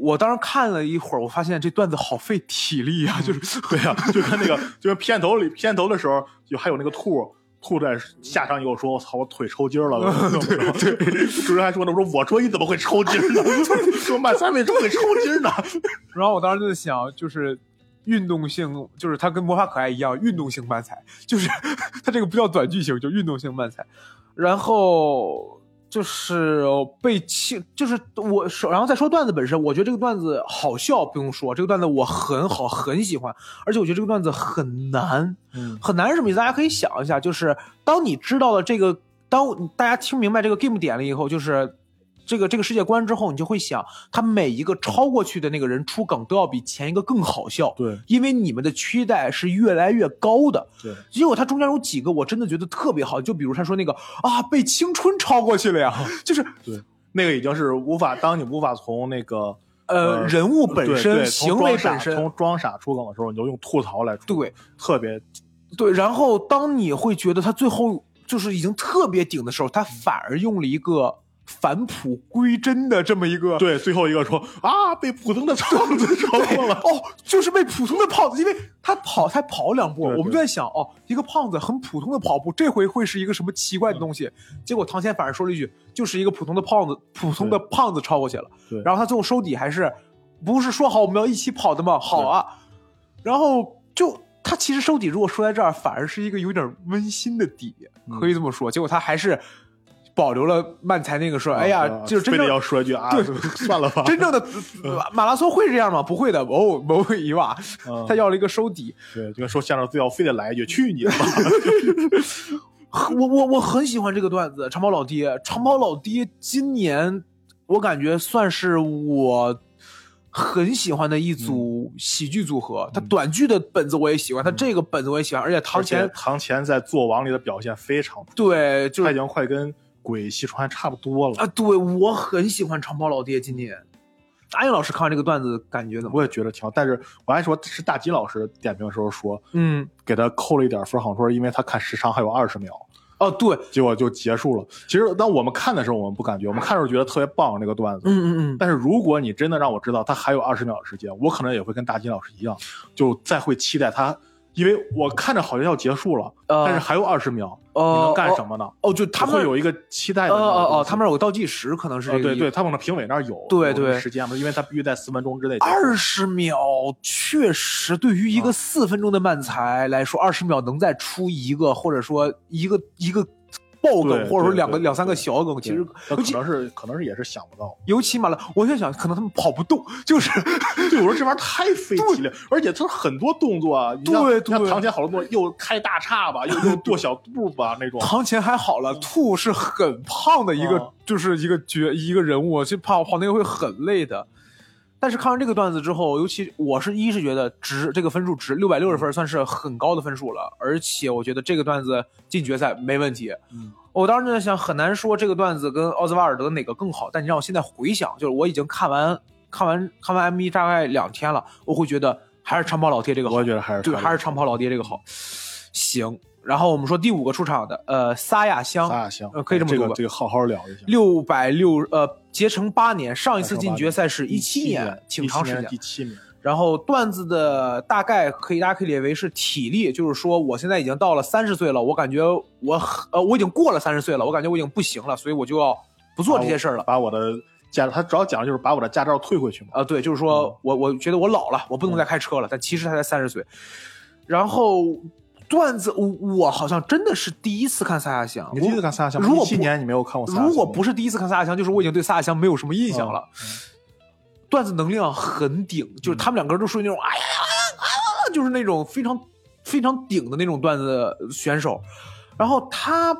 我当时看了一会儿，我发现这段子好费体力啊！就是 *laughs* 对呀，就跟那个，*laughs* 就是片头里片头的时候，就还有那个兔兔在下场以后说：“我操，我腿抽筋了。”对对，主人还说呢：“我说我说你怎么会抽筋呢？*laughs* 说慢三为什么会抽筋呢？”然后我当时就在想，就是。运动性就是它跟魔法可爱一样，运动性漫才就是 *laughs* 它这个不叫短剧型，就运动性漫才。然后就是被气，就是我说，然后再说段子本身，我觉得这个段子好笑，不用说，这个段子我很好很喜欢，而且我觉得这个段子很难，嗯，很难是什么意思？大家可以想一下，就是当你知道了这个，当大家听明白这个 game 点了以后，就是。这个这个世界观之后，你就会想，他每一个超过去的那个人出梗都要比前一个更好笑。对，因为你们的期待是越来越高的。对，结果他中间有几个我真的觉得特别好，就比如他说那个啊，被青春超过去了呀，就是对，那个已经是无法，当你无法从那个呃人物本身、行为本身从装傻出梗的时候，你就用吐槽来出。对，特别对。然后当你会觉得他最后就是已经特别顶的时候，他反而用了一个。返璞归真的这么一个，对，最后一个说啊，被普通的胖子超过了，哦，就是被普通的胖子，因为他跑才跑两步，我们就在想，哦，一个胖子很普通的跑步，这回会是一个什么奇怪的东西？结果唐谦反而说了一句，就是一个普通的胖子，普通的胖子超过去了。对，然后他最后收底还是，不是说好我们要一起跑的吗？好啊，然后就他其实收底，如果说在这儿，反而是一个有点温馨的底，可以这么说。结果他还是。保留了慢才那个说，哎呀，就是真的要说一句啊，*laughs* 算了吧。*laughs* 真正的 *laughs* 马拉松会这样吗？不会的，哦，不会一瓦，他要了一个收底。对，就跟说相声最后非得来一句去你的吧。我我我很喜欢这个段子，长跑老爹，长跑老爹今年我感觉算是我很喜欢的一组喜剧组合。他短剧的本子我也喜欢，他这个本子我也喜欢，而且唐前唐前在做王里的表现非常对，就他已经快跟。鬼戏川差不多了啊！对我很喜欢长跑老爹。今年，阿英老师看完这个段子感觉怎么？我也觉得挺好，但是我还说是大吉老师点评的时候说，嗯，给他扣了一点分，好像说因为他看时长还有二十秒。哦，对，结果就结束了。其实当我们看的时候，我们不感觉，我们看的时候觉得特别棒那个段子。嗯嗯嗯。但是如果你真的让我知道他还有二十秒的时间，我可能也会跟大金老师一样，就再会期待他。因为我看着好像要结束了，但是还有二十秒，你能干什么呢？哦，就他们会有一个期待的。哦哦哦，他们有个倒计时，可能是对对，他们那评委那儿有对对时间嘛，因为他必须在四分钟之内。二十秒确实对于一个四分钟的慢才来说，二十秒能再出一个，或者说一个一个。爆梗，或者说两个两三个小梗，其实可能是可能是也是想不到。尤其马了，我在想，可能他们跑不动，就是对我说这玩意儿太费体力，而且他很多动作啊，对对，像唐前好多动作，又开大叉吧，又又跺小步吧那种。唐前还好了，兔是很胖的一个，就是一个角一个人物，就跑跑那个会很累的。但是看完这个段子之后，尤其我是一是觉得值这个分数值六百六十分算是很高的分数了，而且我觉得这个段子进决赛没问题。嗯，我当时就在想，很难说这个段子跟奥兹瓦尔德哪个更好。但你让我现在回想，就是我已经看完看完看完 M 一大概两天了，我会觉得还是长跑老爹这个好。我觉得还是对，还是长跑老爹这个好。行。然后我们说第五个出场的，呃，撒亚香，撒亚香，呃，可以这么说吧，这个好好聊一下。六百六，呃，结成八年，上一次进决赛是一七年，挺长时间，第七年。然后段子的大概可以，大家可以理解为是体力，就是说我现在已经到了三十岁了，我感觉我，呃，我已经过了三十岁了，我感觉我已经不行了，所以我就要不做这些事儿了，把我的驾，他主要讲的就是把我的驾照退回去嘛。啊，对，就是说我，我觉得我老了，我不能再开车了，但其实他才三十岁。然后段子，我我好像真的是第一次看撒亚香。你第一次看撒亚香？如果一七年你没有看过撒亚香？如果不是第一次看撒亚香，就是我已经对撒亚香没有什么印象了。段子能量很顶，就是他们两个人都属于那种哎呀，就是那种非常非常顶的那种段子选手。然后他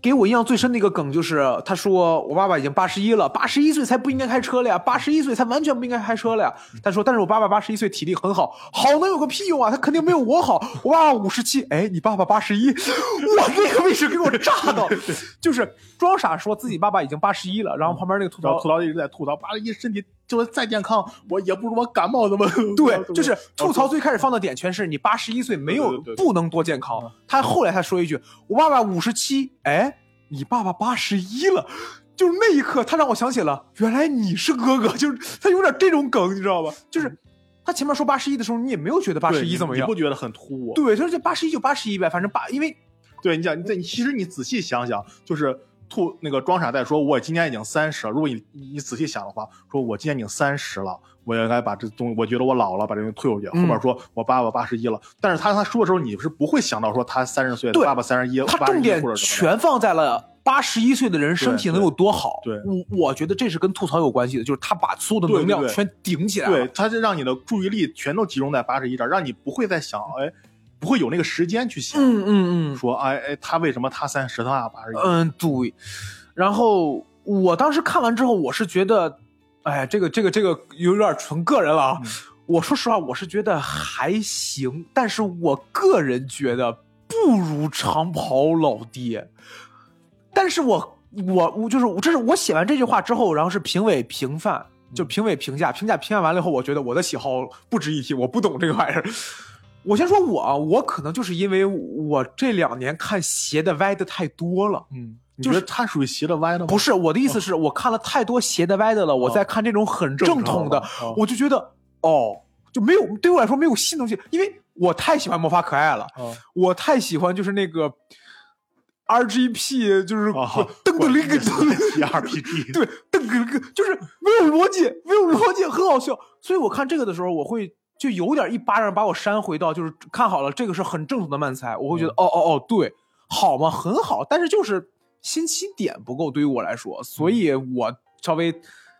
给我印象最深的一个梗就是，他说我爸爸已经八十一了，八十一岁才不应该开车了呀，八十一岁才完全不应该开车了呀。他说，但是我爸爸八十一岁体力很好，好能有个屁用啊，他肯定没有我好。我爸爸五十七，哎，你爸爸八十一，我那个位置给我炸到，*laughs* 就是装傻说自己爸爸已经八十一了，然后旁边那个吐槽吐槽一直在吐槽，八十一身体就是再健康，我也不如我感冒那么对，*laughs* 就是吐槽最开始放的点全是你八十一岁没有不能多健康。他后来他说一句：“我爸爸五十七，哎，你爸爸八十一了。”就是那一刻，他让我想起了原来你是哥哥，就是他有点这种梗，你知道吧？就是他前面说八十一的时候，你也没有觉得八十一怎么样你不，觉得很突兀？对，就是这八十一就八十一呗，反正八，因为对，你讲，你这你其实你仔细想想，就是吐那个装傻在说，我今年已经三十了。如果你你仔细想的话，说我今年已经三十了，我应该把这东西，我觉得我老了，把这东西退回去。嗯后面说我爸爸八十一了，但是他他说的时候，你是不会想到说他三十岁，对爸爸三十一，他81重点全放在了八十一岁的人身体能有多好。对我我觉得这是跟吐槽有关系的，就是他把所有的能量全顶起来了。对，他就让你的注意力全都集中在八十一这儿，让你不会再想，哎，不会有那个时间去想，嗯嗯嗯，说，哎哎，他为什么他三十，他八十一？嗯，对。然后我当时看完之后，我是觉得，哎，这个这个这个有点纯个人了啊。嗯我说实话，我是觉得还行，但是我个人觉得不如长跑老爹。但是我我我就是这是我写完这句话之后，然后是评委评判，就评委评价，评价评价完了以后，我觉得我的喜好不值一提，我不懂这个玩意儿。我先说我啊，我可能就是因为我这两年看斜的歪的太多了。嗯，你就是觉得他属于斜的歪的吗？不是我的意思是我看了太多斜的歪的了，我在看这种很正统的我就觉得哦，就没有对我来说没有新东西，因为我太喜欢魔法可爱了，哦我太喜欢就是那个 RGP，就是噔噔噔哩个噔哩 TRPG 对，噔噔噔，就是没有逻辑，没有逻辑，很好笑。所以我看这个的时候，我会就有点一巴掌把我扇回到，就是看好了，这个是很正统的漫才，我会觉得、哦哦哦，对，好吗？很好，但是就是新奇点不够，对于我来说，所以我稍微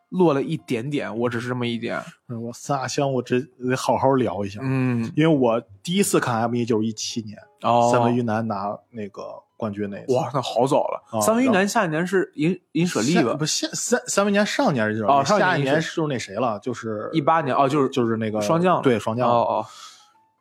落了一点点，我只是这么一点。嗯我三亚香，我这得好好聊一下，嗯，因为我第一次看 M 一就是一七年，哦，三文鱼男拿那个冠军那一次。哇，那好早了。啊三文鱼男下一年是银银舍利吧下不？下三三文年上年就是哦上一年下一年是是就是那谁了，就是一八年哦，就是就是那个霜降对双降。哦哦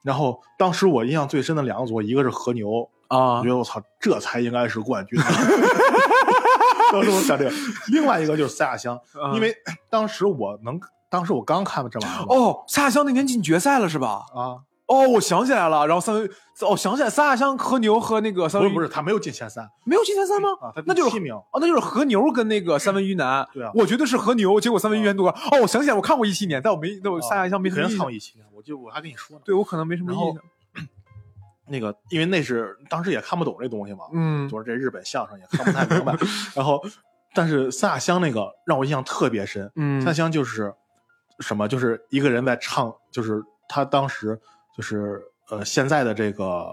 然后当时我印象最深的两个组，一个是和牛，啊我觉得我操，这才应该是冠军。*laughs* 当时我想这个，另外一个就是赛亚香，嗯因为当时我能，当时我刚看了这玩意儿哦，撒亚香那年进决赛了是吧？啊，哦，我想起来了，然后三文哦，想起来撒亚香和牛和那个三文不是不是，他没有进前三没有进前三吗？啊，他那就是七名。哦，那就是和牛跟那个三文鱼男。对啊我觉得是和牛，结果三文鱼男多。哦，我想起来，我看过一七年，但我没，但我撒亚香没什肯定么印象。看过一期，我就我还跟你说呢。对我可能没什么然后印象。*clears throat* 那个，因为那是当时也看不懂这东西嘛，嗯就是这日本相声也看不太明白。*laughs* 然后，但是三亚香那个让我印象特别深。嗯三亚香就是什么？就是一个人在唱，就是他当时就是呃现在的这个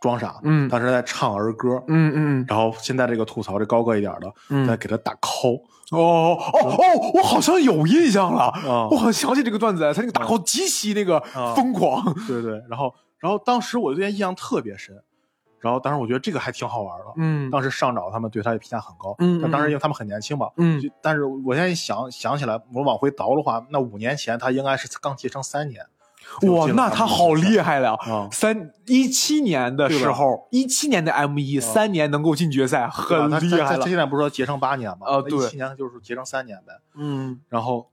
装傻，嗯。当时在唱儿歌，嗯嗯然后现在这个吐槽这高个一点的，嗯。在给他打 call 哦哦哦，我好像有印象了，啊我好像想起这个段子来，他那个打 call 极其那个啊疯狂。对对，然后然后当时我对他印象特别深，然后当时我觉得这个还挺好玩的。嗯。当时上找他们对他的评价很高，嗯但当时嗯。因为他们很年轻嘛，嗯。但是我现在一想想起来，我往回倒的话，那五年前他应该是刚结成三年，哇，那他好厉害了！啊！三一七年的时候，一七年的 M 一，啊三年能够进决赛，很厉害了他。现在不是说结成八年吗？啊对一七年就是结成三年呗。嗯然后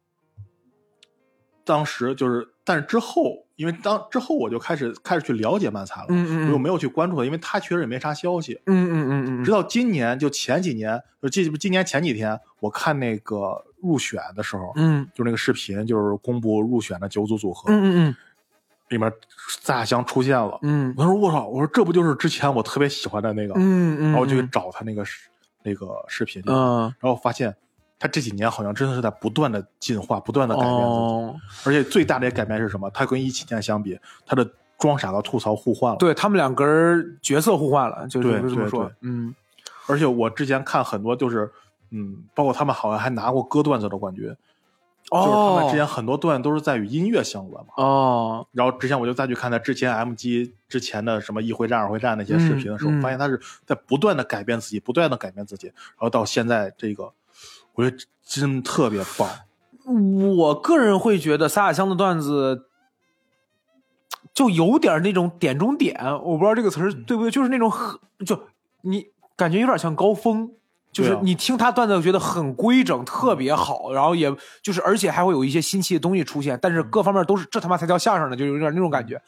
当时就是，但是之后，因为当之后我就开始开始去了解漫才了，嗯嗯我就没有去关注他，因为他确实也没啥消息。嗯嗯嗯嗯直到今年，就前几年，就今今年前几天，我看那个入选的时候，嗯就那个视频，就是公布入选的九组组合，嗯嗯里面撒亚香出现了。嗯我说我操，我说这不就是之前我特别喜欢的那个？嗯嗯，然后我就去找他那个视那个视频，嗯然后发现他这几年好像真的是在不断的进化，不断的改变自己。哦而且最大的改变是什么？他跟一七年相比，他的装傻和吐槽互换了。对他们两个人角色互换了，就是这么说。嗯，而且我之前看很多就是，嗯，包括他们好像还拿过歌段子的冠军，就是他们之前很多段都是在与音乐相关嘛。哦，然后之前我就再去看他之前 MG 之前的什么一回战、二回战那些视频的时候，嗯嗯发现他是在不断的改变自己，不断的改变自己，然后到现在这个，我觉得真特别棒。我个人会觉得撒亚香的段子。就有点那种点中点，我不知道这个词儿嗯对不对，就是那种很就你感觉有点像高峰，就是你听他段子觉得很规整，特别好，然后也就是而且还会有一些新奇的东西出现，但是各方面都是这他妈才叫相声呢，就有点那种感觉。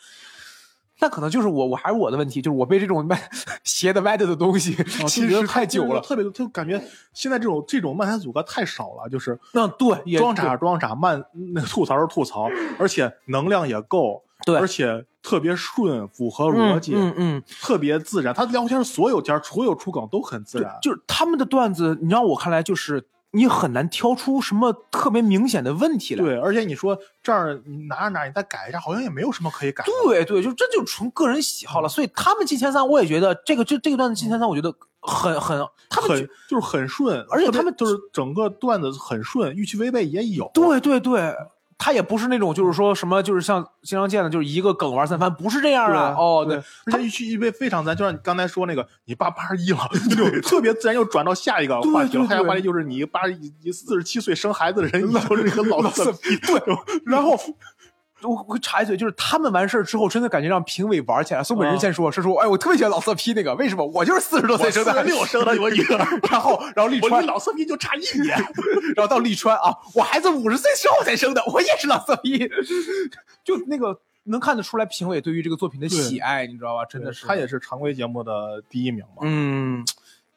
那可能就是我，我还是我的问题，就是我被这种歪斜的歪的的东西侵蚀太久了。特别就感觉现在这种这种漫才组合太少了，就是那对，也装傻装傻，慢那个吐槽是吐槽，而且能量也够，对而且特别顺，符合逻辑，嗯嗯，特别自然。他聊天所有天所有出梗都很自然，就是他们的段子，你让我看来就是你很难挑出什么特别明显的问题来。对，而且你说这儿你哪儿哪儿你再改一下，好像也没有什么可以改。对对，就这就纯个人喜好了。所以他们进前三，我也觉得这个这这个段子进前三，我觉得很很他们很就是很顺，而且他们就是整个段子很顺，预期违背也有。对对对。他也不是那种，就是说什么，就是像经常见的，就是一个梗玩三番，不是这样的啊。哦，对，而且预期违背非常自然，就像你刚才说那个，你爸八十一了，就特别自然，又转到下一个话题了。下一个话题就是你八十一四十七岁生孩子的人，你就是一个老色批。对，然后我我插一嘴，就是他们完事儿之后，真的感觉让评委玩起来。宋本人先说，是说，哎，我特别喜欢老色批那个，为什么？我就是四十多岁生的，六生的 *laughs* 我女儿，然后然后利川我离老色批就差一年。*laughs* 然后到利川啊，我孩子五十岁之后才生的，我也是老色批，*laughs* 就那个能看得出来评委对于这个作品的喜爱，你知道吧？真的是，他也是常规节目的第一名嘛，嗯，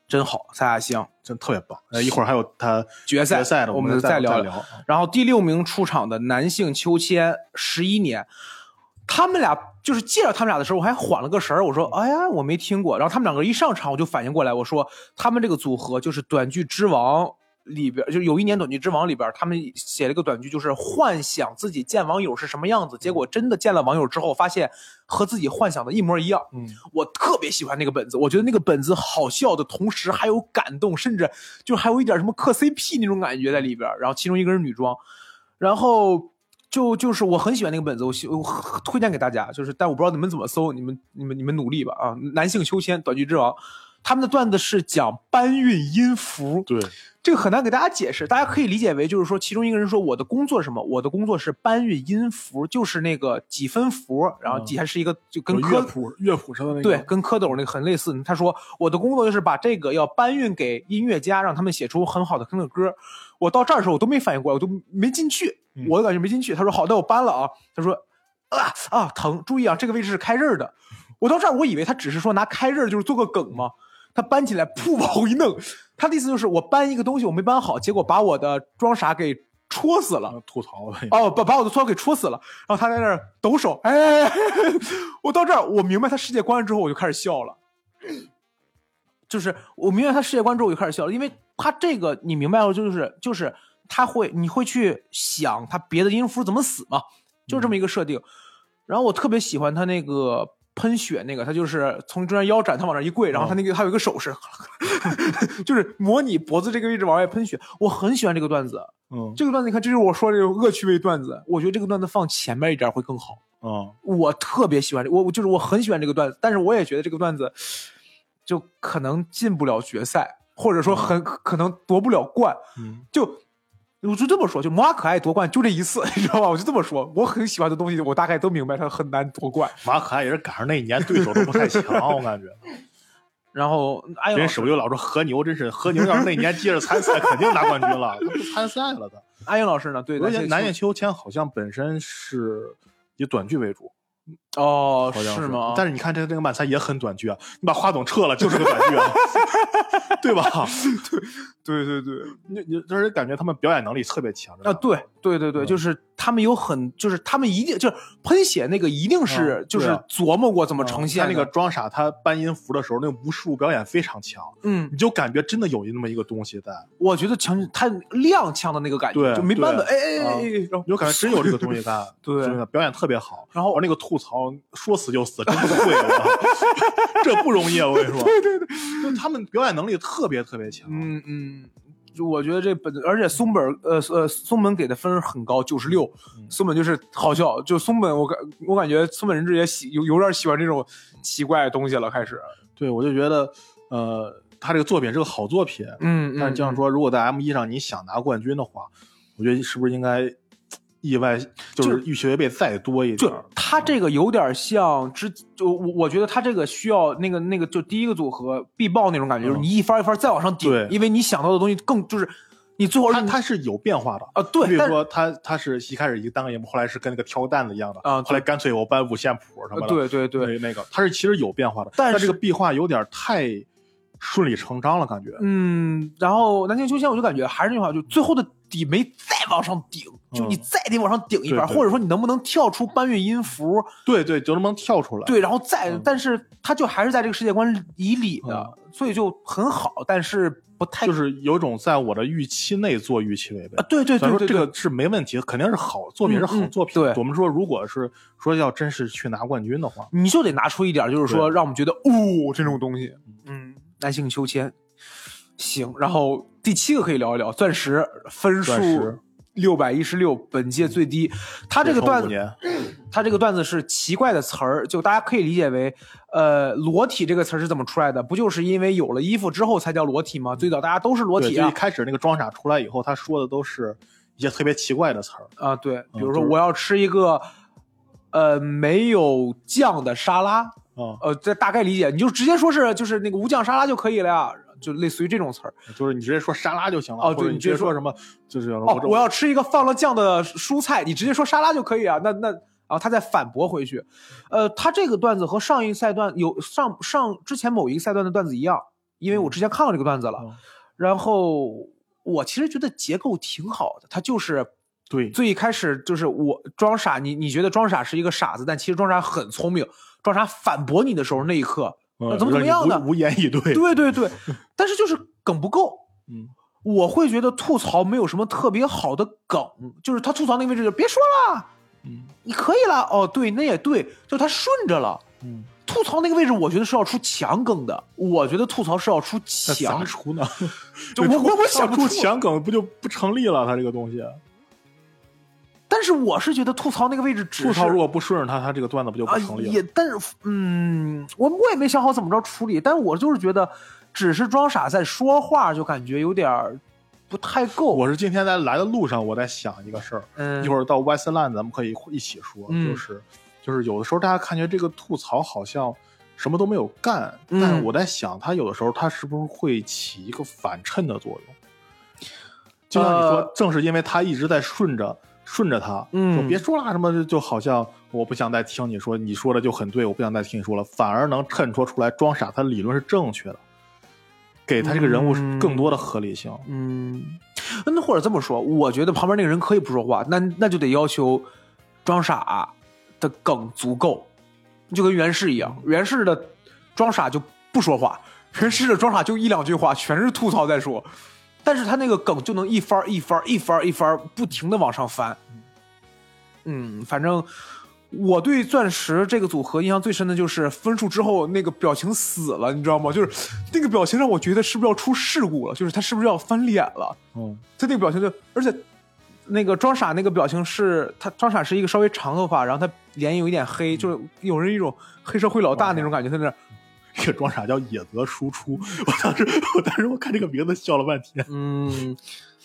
真好，撒亚香真特别棒。呃，一会儿还有他决赛决赛的，我们再聊聊聊。然后第六名出场的男性秋千十一年，他们俩就是介绍他们俩的时候，我还缓了个神儿，我说：“哎呀，我没听过。”然后他们两个一上场，我就反应过来，我说：“他们这个组合就是短剧之王里边，就有一年短剧之王里边，他们写了一个短剧，就是幻想自己见网友是什么样子，结果真的见了网友之后，发现和自己幻想的一模一样。”嗯，我特别喜欢那个本子，我觉得那个本子好笑的同时还有感动，甚至就还有一点什么磕 CP 那种感觉在里边。然后其中一个是女装，然后就就是我很喜欢那个本子，我推荐给大家，就是但我不知道你们怎么搜，你们你们你们努力吧啊！男性秋千短剧之王，他们的段子是讲搬运音符，对，这个很难给大家解释，大家可以理解为就是说，其中一个人说我的工作是什么？我的工作是搬运音符，就是那个几分符，然后底下是一个就跟乐科谱乐谱上的那个，对，跟蝌蚪那个很类似。他说我的工作就是把这个要搬运给音乐家，让他们写出很好的歌。我到这儿的时候我都没反应过来，我都没进去，嗯我感觉没进去。他说好的，我搬了啊。他说啊啊疼，注意啊，这个位置是开刃的。我到这儿我以为他只是说拿开刃就是做个梗嘛。他搬起来，噗往后一弄，他的意思就是我搬一个东西我没搬好，结果把我的装傻给戳死了。吐槽了。哦，把把我的搓给戳死了，然后他在那儿抖手，哎，*laughs* 我到这儿我明白他世界观之后，我就开始笑了。就是我明白他世界观之后，我就开始笑了，因为他这个你明白了，就是就是他会你会去想他别的音符怎么死嘛，就是这么一个设定。然后我特别喜欢他那个喷血那个，他就是从中间腰斩，他往那一跪，然后他那个他有一个手势，*laughs* 就是模拟脖子这个位置往外喷血。我很喜欢这个段子，嗯这个段子你看，这就是我说的这种恶趣味段子。我觉得这个段子放前面一点会更好。嗯，我特别喜欢这，我我就是我很喜欢这个段子，但是我也觉得这个段子就可能进不了决赛，或者说很可能夺不了冠。嗯，就我就这么说，就马可爱夺冠就这一次，*laughs* 你知道吧？我就这么说，我很喜欢的东西，我大概都明白他很难夺冠。马可爱也是赶上那一年对手都不太强，我感觉。*laughs* 然后哎呀，人手就老说和牛真是和牛，要是那年接着参赛，肯定拿冠军了。他不参赛了，他。阿英老师呢？对，而且南叶叶秋千好像本身是以短剧为主，哦，好像是吗？但是你看这个这个漫才也很短剧啊，你把话筒撤了就是个短剧啊，*laughs* 对吧？*laughs* 对对对 *laughs* 对你你就是感觉他们表演能力特别强啊，对对对对对，就是他们有很，就是他们一定就是喷血那个一定是就是琢磨过怎么呈现那个装傻，他搬音符的时候，那个无实物表演非常强，嗯，你就感觉真的有那么一个东西在，我觉得强他踉跄的那个感觉对就没办法，哎对哎哎哎，然后有感觉真有这个东西在，*laughs* 对真的表演特别好。然后我那个吐槽说死就死，真不会，我 *laughs* 这不容易，啊！我跟你说，对对对，就他们表演能力特别特别强。嗯嗯，就我觉得这本，而且松本呃呃松本给的分很高，九十六。嗯松本就是好笑，就松本我感我感觉松本人志也喜有有点喜欢这种奇怪的东西了，开始。对，我就觉得，呃，他这个作品是个好作品，嗯但是这样说，如果在 M 一上你想拿冠军的话，我觉得是不是应该意外就是预期违背再多一点就？他这个有点像之，就我我觉得他这个需要那个那个就第一个组合必爆那种感觉，就是你一番一番再往上顶，对因为你想到的东西更就是你最后他他是有变化的。啊对，比如说他他是一开始一个单个节目，后来是跟那个挑担子一样的啊后来干脆我搬五线谱什么的，呃对对对，那那个他是其实有变化的，但是这个壁画有点太顺理成章了，感觉。嗯，然后南京秋千我就感觉还是那句话，就最后的底没再往上顶，就你再得往上顶一番，嗯对对或者说你能不能跳出搬运音符，对对，就能不能跳出来？对，然后再，嗯但是他就还是在这个世界观以里的，所以就很好，但是不太就是有种在我的预期内做预期违背啊，。对对咱对对，对说这个是没问题，肯定是好作品，是好作品。对我们说，如果是说要真是去拿冠军的话，你就得拿出一点，就是说让我们觉得哦这种东西，嗯，男性秋千，行，然后第七个可以聊一聊钻石分数六百一十六，本届最低，他这个段子。他这个段子是奇怪的词儿，就大家可以理解为，呃，裸体这个词儿是怎么出来的？不就是因为有了衣服之后才叫裸体吗？最早大家都是裸，体啊一，开始那个装傻出来以后，他说的都是一些特别奇怪的词儿。啊，对，比如说我要吃一个，呃，没有酱的沙拉，啊、呃，这大概理解，你就直接说是就是那个无酱沙拉就可以了呀，就类似于这种词儿。就是你直接说沙拉就行了，哦对你你直接说什么，就是哦，我要吃一个放了酱的蔬菜，你直接说沙拉就可以啊。那那然后他再反驳回去，呃，他这个段子和上一赛段有上上之前某一个赛段的段子一样，因为我之前看过这个段子了。嗯然后我其实觉得结构挺好的，他就是对最一开始就是我装傻，你你觉得装傻是一个傻子，但其实装傻很聪明，装傻反驳你的时候那一刻，怎么怎么样的无无言以对。对对对，但是就是梗不够。*laughs* 嗯，我会觉得吐槽没有什么特别好的梗，就是他吐槽那个位置就别说了，嗯你可以了。哦，对，那也对，就他顺着了。嗯，吐槽那个位置，我觉得是要出强梗的。我觉得吐槽是要出那强咋，出呢？*laughs* 就我我我想出强梗不就不成立了？他这个东西，但是我是觉得吐槽那个位置只是吐槽如果不顺着他，他这个段子不就不啊成立了？也，但是嗯，我我也没想好怎么着处理，但是我就是觉得，只是装傻在说话，就感觉有点儿不太够。我是今天在来的路上，我在想一个事儿，嗯，一会儿到 Westland 咱们可以一起说，嗯就是就是有的时候大家感觉这个吐槽好像什么都没有干，嗯但是我在想，他有的时候他是不是会起一个反衬的作用？就像你说，呃正是因为他一直在顺着顺着他，嗯。说别说了什么，就就好像我不想再听你说，你说的就很对，我不想再听你说了，反而能衬托出来装傻，他理论是正确的，给他这个人物嗯更多的合理性。嗯，那或者这么说，我觉得旁边那个人可以不说话，那那就得要求装傻的梗足够，就跟袁氏一样，袁氏的装傻就不说话，*laughs* 袁氏的装傻就一两句话，全是吐槽在说，但是他那个梗就能一番一番一番一番不停的往上翻。嗯，反正我对钻石这个组合印象最深的就是分数之后那个表情死了，你知道吗？就是那个表情让我觉得是不是要出事故了？就是他是不是要翻脸了？嗯，他那个表情就，而且那个装傻那个表情是他装傻是一个稍微长头发，然后他脸有一点黑，就是有人一种黑社会老大那种感觉，在那儿这个装傻叫野泽输出，*laughs* 我当时我当时我看这个名字笑了半天。嗯，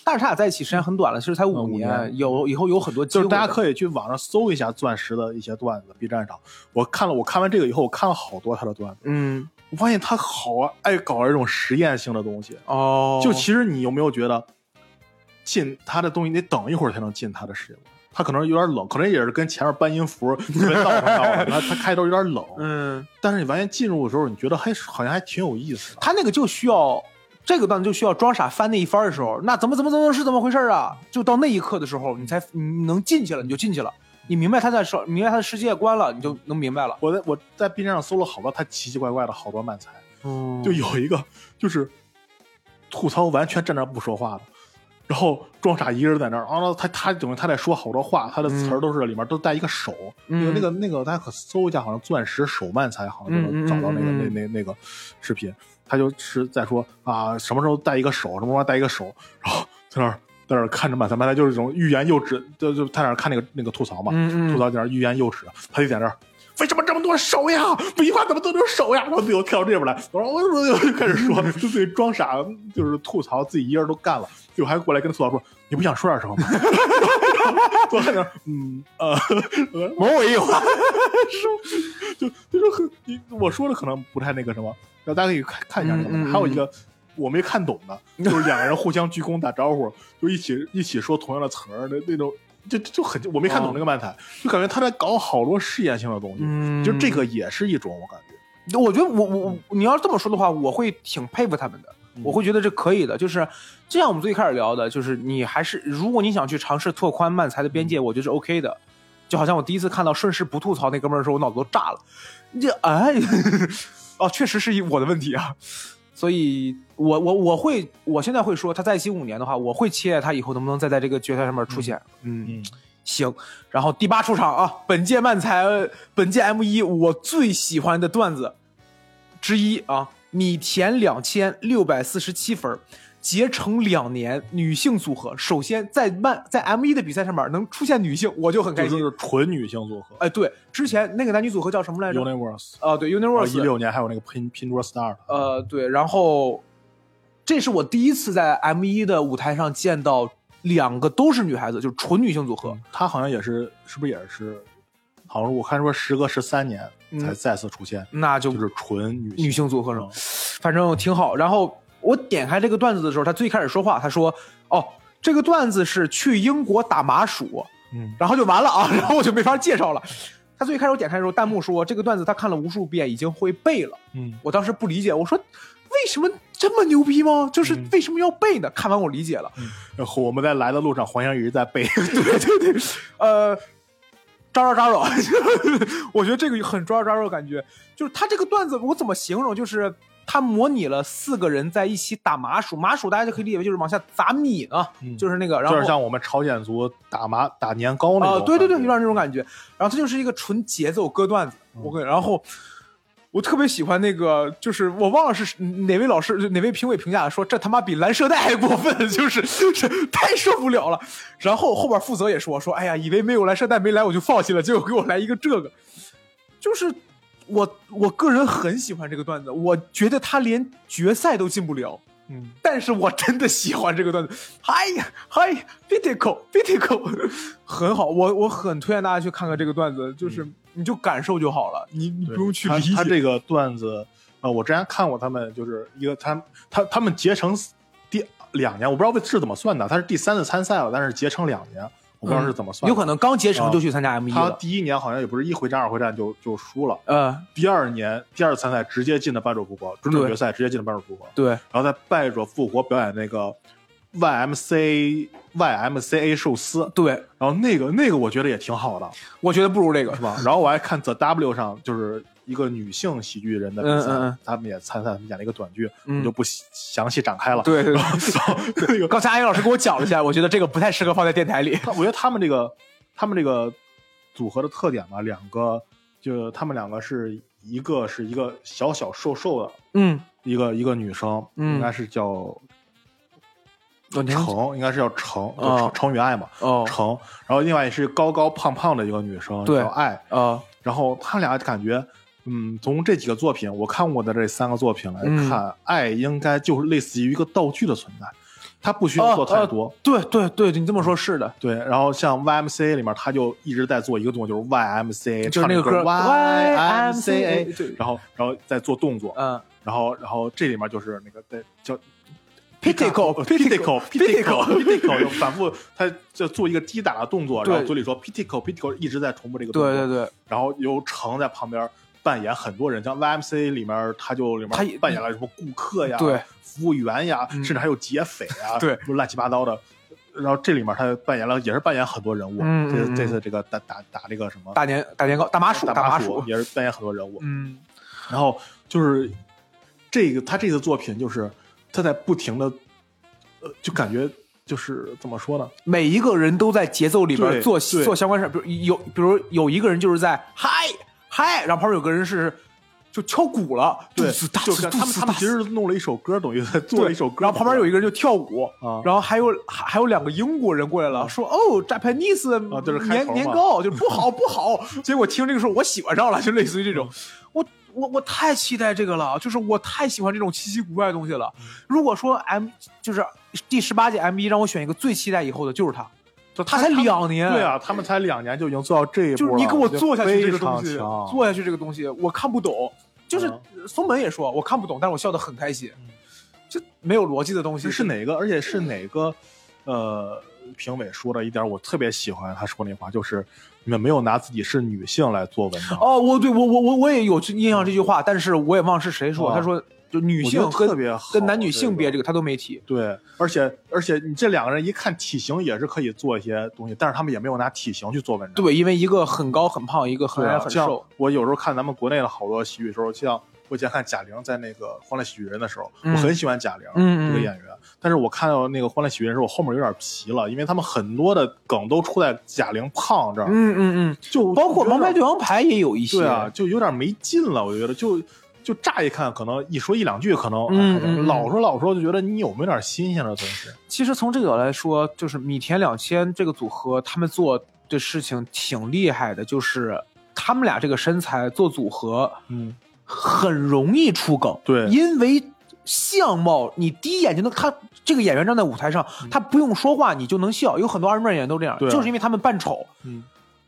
但是他俩在一起时间很短了，其实才五年，年有以后有很多机就。是大家可以去网上搜一下钻石的一些段子，B 站上，我看了，我看完这个以后，我看了好多他的段子，嗯我发现他好爱搞这种实验性的东西。哦，就其实你有没有觉得，进他的东西得等一会儿才能进他的世界观？他可能有点冷，可能也是跟前面搬音符特别闹腾闹腾，*laughs* 他他开头有点冷，嗯，但是你完全进入的时候，你觉得还好像还挺有意思的。他那个就需要这个段子就需要装傻翻那一番的时候，那怎么怎么怎么是怎么回事啊？就到那一刻的时候，你才你能进去了，你就进去了，你明白他在说，明白他的世界观了，你就能明白了。我在我在 B 站上搜了好多他奇奇怪怪的好多漫才，嗯就有一个就是吐槽完全站那儿不说话的，然后装傻一个人在那儿，然后他他等于他在说好多话，他的词儿都是里面都带一个手，嗯。那个那个那个大家可搜一下，好像钻石手慢才好像就能找到那个那那那个视频，他就是在说啊什么时候带一个手，什么时候带一个手，然后在那儿。在那儿看着漫才，漫才就是这种欲言又止，就就他在那儿看那个那个吐槽嘛，吐槽在那儿欲言又止，他就在那儿为什么这么多手呀？一画怎么都有手呀？然后最后跳到这边来，我说我我就开始说，就自己装傻，就是吐槽自己一个人都干了，最后还过来跟吐槽说：“你不想说点什么吗？”坐在那，嗯呃，*laughs* 某我也有，*laughs* 就就是很，你我说的可能不太那个什么，然后大家可以看看一下这个。嗯嗯嗯还有一个我没看懂的，就是两个人互相鞠躬打招呼，就一起一起说同样的词儿的那种。就就就很，我没看懂那个漫才，就感觉他在搞好多试验性的东西，嗯就这个也是一种我感觉，我觉得我我我，你要这么说的话，我会挺佩服他们的。我会觉得这可以的，就是就像我们最开始聊的，就是你还是如果你想去尝试拓宽漫才的边界，我觉得是 OK 的。就好像我第一次看到顺势不吐槽那哥们儿的时候，我脑子都炸了。这哎，*laughs* 哦，确实是我的问题啊。所以我我我会，我现在会说，他在一起五年的话，我会期待他以后能不能再在这个决赛上面出现。嗯。嗯，行，然后第八出场啊，本届漫才，呃本届 M 一我最喜欢的段子之一啊，米田两千六百四十七分，结成两年女性组合。首先在漫在 M 一的比赛上面能出现女性，我就很开心。就是纯女性组合哎，对，之前那个男女组合叫什么来着？，Universe，啊，对，Universe。一六年还有那个拼拼桌 Star，呃，对，然后这是我第一次在 M 一的舞台上见到两个都是女孩子，就是纯女性组合。她好像也是，是不是也是？好像我看说时隔十三年嗯才再次出现，那就就是纯女女性组合上嗯，反正挺好。然后我点开这个段子的时候，他最开始说话，他说：“哦，这个段子是去英国打麻薯。”嗯，然后就完了啊，*laughs* 然后我就没法介绍了。他最开始我点开的时候，弹幕说这个段子他看了无数遍，已经会背了。嗯，我当时不理解，我说为什么这么牛逼吗？就是嗯为什么要背呢？看完我理解了。然后我们在来的路上，黄香一直在背，*laughs* 对对对，呃，扎绕扎绕，*laughs* 我觉得这个很抓抓绕，感觉就是他这个段子，我怎么形容？就是他模拟了四个人在一起打麻薯，麻薯大家就可以理解为就是往下砸米呢，嗯就是那个，然后有点像我们朝鲜族打麻打年糕那啊、种。对对对，有点那种感觉。然后它就是一个纯节奏歌段子，嗯我跟然后。我特别喜欢那个，就是我忘了是哪位老师、哪位评委评价说这他妈比蓝射带还过分，*laughs* 就是这太受不了了。然后后边负责也说说，哎呀，以为没有蓝射带没来我就放弃了，结果给我来一个这个，就是我我个人很喜欢这个段子，我觉得他连决赛都进不了，嗯，但是我真的喜欢这个段子。嗨呀嗨 o *laughs* 很好，我我很推荐大家去看看这个段子，就是你就感受就好了，你你不用去他理解。他这个段子，呃，我之前看过他们，就是一个他他他们结成第两年，我不知道是怎么算的，他是第三次参赛了，但是结成两年，我不知道是怎么算、嗯有可能刚结成就去参加 M 一他。第一年好像也不是一回战二回战就就输了，呃，第二年第二次参赛直接进的败者复活，准准对决赛直接进的败者复活，对，然后在败者复活表演那个 YMC YMCA 寿司，对，然后那个那个我觉得也挺好的，我觉得不如这个。是。吧？然后我还看 The W 上就是一个女性喜剧人的比赛，嗯嗯嗯。他们也参赛，他们演了一个短剧，嗯。我就不细详细展开了。对对对。*laughs* 然后那个刚才阿英老师给我讲了一下，我觉得这个不太适合放在电台里。*laughs* 我觉得他们这个他们这个组合的特点吧，两个就他们两个是一个是一个小小瘦瘦的嗯，一个一个女生，嗯。应该是叫程，应该是叫程，程程与爱嘛，哦。程。然后另外也是高高胖胖的一个女生，对。叫爱。啊然后他俩感觉，嗯，从这几个作品我看过的这三个作品来嗯。看，爱应该就是类似于一个道具的存在，它不需要做太多。对对对，你这么说，是的，对，然后像 YMCA 里面，他就一直在做一个动作，就是 YMCA，就是那个歌对。然后然后再做动作，嗯。然后然后这里面就是那个在叫 Pitico Pitico Pitico Pitico 就反复他就做一个击打的动作，然后嘴里说 Pitico Pitico 一直在重复这个动作，对对对，然后由橙在旁边扮演很多人，像 YMC 里面他就里他也面扮演了什么顾客呀、对服务员呀，嗯甚至还有劫匪啊，对就乱七八糟的。然后这里面他扮演了，也是扮演很多人物。这这次这个打打打这个什么大年大年糕大麻薯大麻薯也是扮演很多人物。嗯然后就是这个他这次作品就是他在不停的，呃，就感觉就是怎么说呢？每一个人都在节奏里边做对做相关事，比如有比如有一个人就是在嗨嗨，然后旁边有个人是就敲鼓了，对，就是他们他们其实弄了一首歌，等于在做了一首歌，然后旁边有一个人就跳舞，啊然后还有还还有两个英国人过来了，说哦，Japanese 啊就是年年糕就不好不好，*laughs* 结果听这个时候我喜欢上了，就类似于这种，我我我太期待这个了，就是我太喜欢这种稀奇古怪的东西了。如果说 M 就是第十八届 M 一让我选一个最期待以后的，就是他，就他才两年，对啊，他们才两年就已经做到这一步了，就是你给我做下去这个东西，做下去这个东西，我看不懂。就是嗯松本也说我看不懂，但是我笑得很开心。这没有逻辑的东西是是哪个？而且是哪个？呃，评委说的一点我特别喜欢，他说那话就是你们没有拿自己是女性来做文章。哦，我对我我我我也有印象这句话，但是我也忘了是谁说。哦他说就女性跟特别好跟男女性别这这个他都没提。对，而且而且你这两个人一看体型也是可以做一些东西，但是他们也没有拿体型去做文章。对，因为一个很高很胖，一个很矮很瘦。我有时候看咱们国内的好多喜剧的时候，像我以前看贾玲在那个《欢乐喜剧人》的时候，嗯我很喜欢贾玲、这个演员，但是我看到那个《欢乐喜剧人》的时候，我后面有点皮了，因为他们很多的梗都出在贾玲胖这儿，嗯嗯嗯，就包括《王牌对王牌》也有一些。对啊，就有点没劲了，我觉得就。就乍一看，可能一说一两句，可能、老说老说，就觉得你有没有点新鲜的东西？其实从这个来说，就是米田两千这个组合，他们做的事情挺厉害的，就是他们俩这个身材做组合嗯，很容易出梗。对因为相貌，你第一眼就能，他这个演员站在舞台上，他不用说话你就能笑。有很多二人转演员都这样，就是因为他们扮丑。嗯，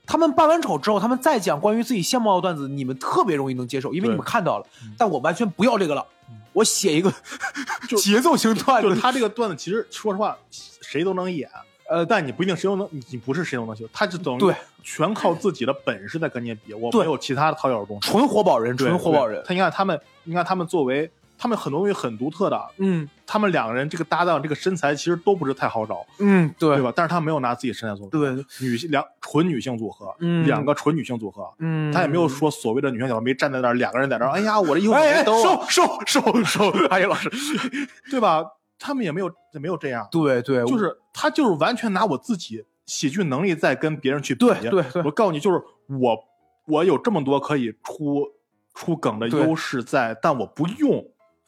他们扮完丑之后，他们再讲关于自己相貌的段子，你们特别容易能接受，因为你们看到了嗯。但我完全不要这个了，我写一个 *laughs* 节奏型段子。就他这个段子，其实说实话，谁都能演，呃，但你不一定谁都能，你你不是谁都能行，他就等于对全靠自己的本事在跟你比，我没有其他的讨巧的东西。纯活宝人，纯活宝人。他你看他们，你看他们作为他们很多东西很独特的，嗯。他们两个人这个搭档这个身材其实都不是太好找，嗯，对。对吧？但是他没有拿自己身材做，对，女性两纯女性组合，嗯。两个纯女性组合。嗯，他也没有说所谓的女性角度，没站在那儿，两个人在那儿，哎呀，我这衣服没兜啊，收收收收，哎呀，*laughs* 老师，*laughs* 对吧？他们也没有也没有这样，对对，就是他就是完全拿我自己喜剧能力在跟别人去比。对对对。我告诉你，就是我我有这么多可以出出梗的优势在，但我不用，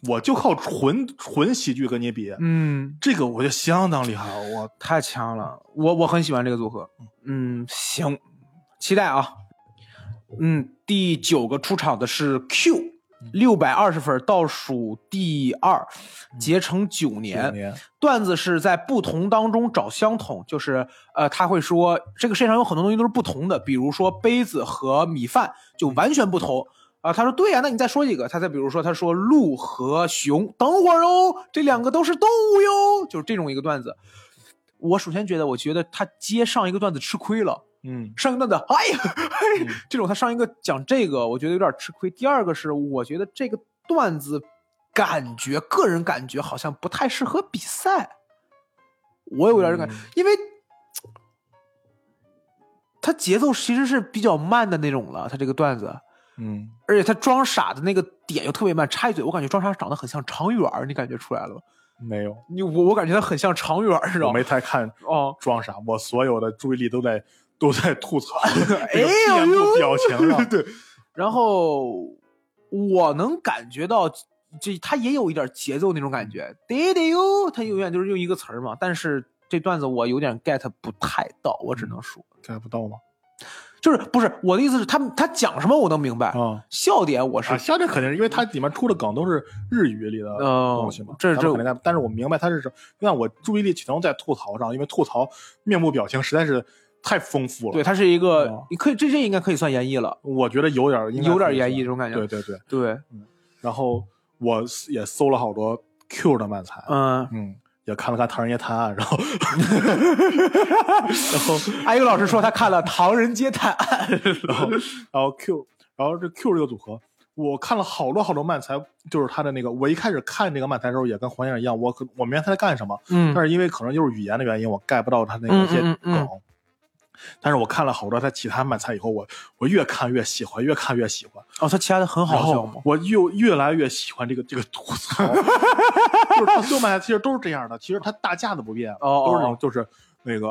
我就靠纯纯喜剧跟你比，嗯，这个我就相当厉害。我太强了，我我很喜欢这个组合。嗯，行，期待啊。嗯，第九个出场的是 Q，六百二十分，倒数第二，结成九。年段子是在不同当中找相同，就是呃，他会说这个世界上有很多东西都是不同的，比如说杯子和米饭就完全不同啊、他说对呀、那你再说几个？他再比如说，他说鹿和熊，等会儿哦，这两个都是动物哟，就是这种一个段子。我首先觉得，我觉得他接上一个段子吃亏了。嗯上一个段子，哎呀，这种他上一个讲这个，我觉得有点吃亏。第二个是，我觉得这个段子感觉，个人感觉好像不太适合比赛。我有点这感觉，嗯因为他节奏其实是比较慢的那种了，他这个段子，嗯，而且他装傻的那个点又特别慢。插一嘴，我感觉装傻长得很像常远儿，你感觉出来了吗？没有，你我我感觉他很像常远儿，知道我吗？没太看哦，装傻，我所有的注意力都在都在吐槽 *laughs* 哎呦面部表情上。*laughs* 对，然后我能感觉到这他也有一点节奏那种感觉，得得哟，他永远就是用一个词儿嘛。但是这段子我有点 get 不太到，我只能说，get 不到吗？就是不是我的意思是他他讲什么我能明白，啊笑点我是、啊，像这肯定是因为它里面出的梗都是日语里的哦东西嘛，这这咱们肯定 get 但是我明白它是什么，让我注意力全都在吐槽上，因为吐槽面部表情实在是太丰富了。对，，它是一个，哦你可以这这应该可以算演绎了，我觉得有点应该有点演绎这种感觉。对对对，对，然后我也搜了好多 Q 的漫才，嗯，嗯，也看了看《唐人街探案》，然后 *laughs* 然后阿英老师说他看了《唐人街探案 *laughs*》，然后然后 Q，然后这 Q 这个组合，我看了好多好多漫才，就是他的那个，我一开始看这个漫才的时候也跟黄先生一样，我可我明白他在干什么，嗯但是因为可能就是语言的原因，我 get 不到他那个些嗯嗯嗯梗。但是我看了好多他其他漫才以后，我我越看越喜欢，越看越喜欢。哦，他其他的很好笑吗？我又越来越喜欢这个这个吐槽，*laughs* 就是他所有漫才其实都是这样的，其实他大架子不变，哦都是那种就是那个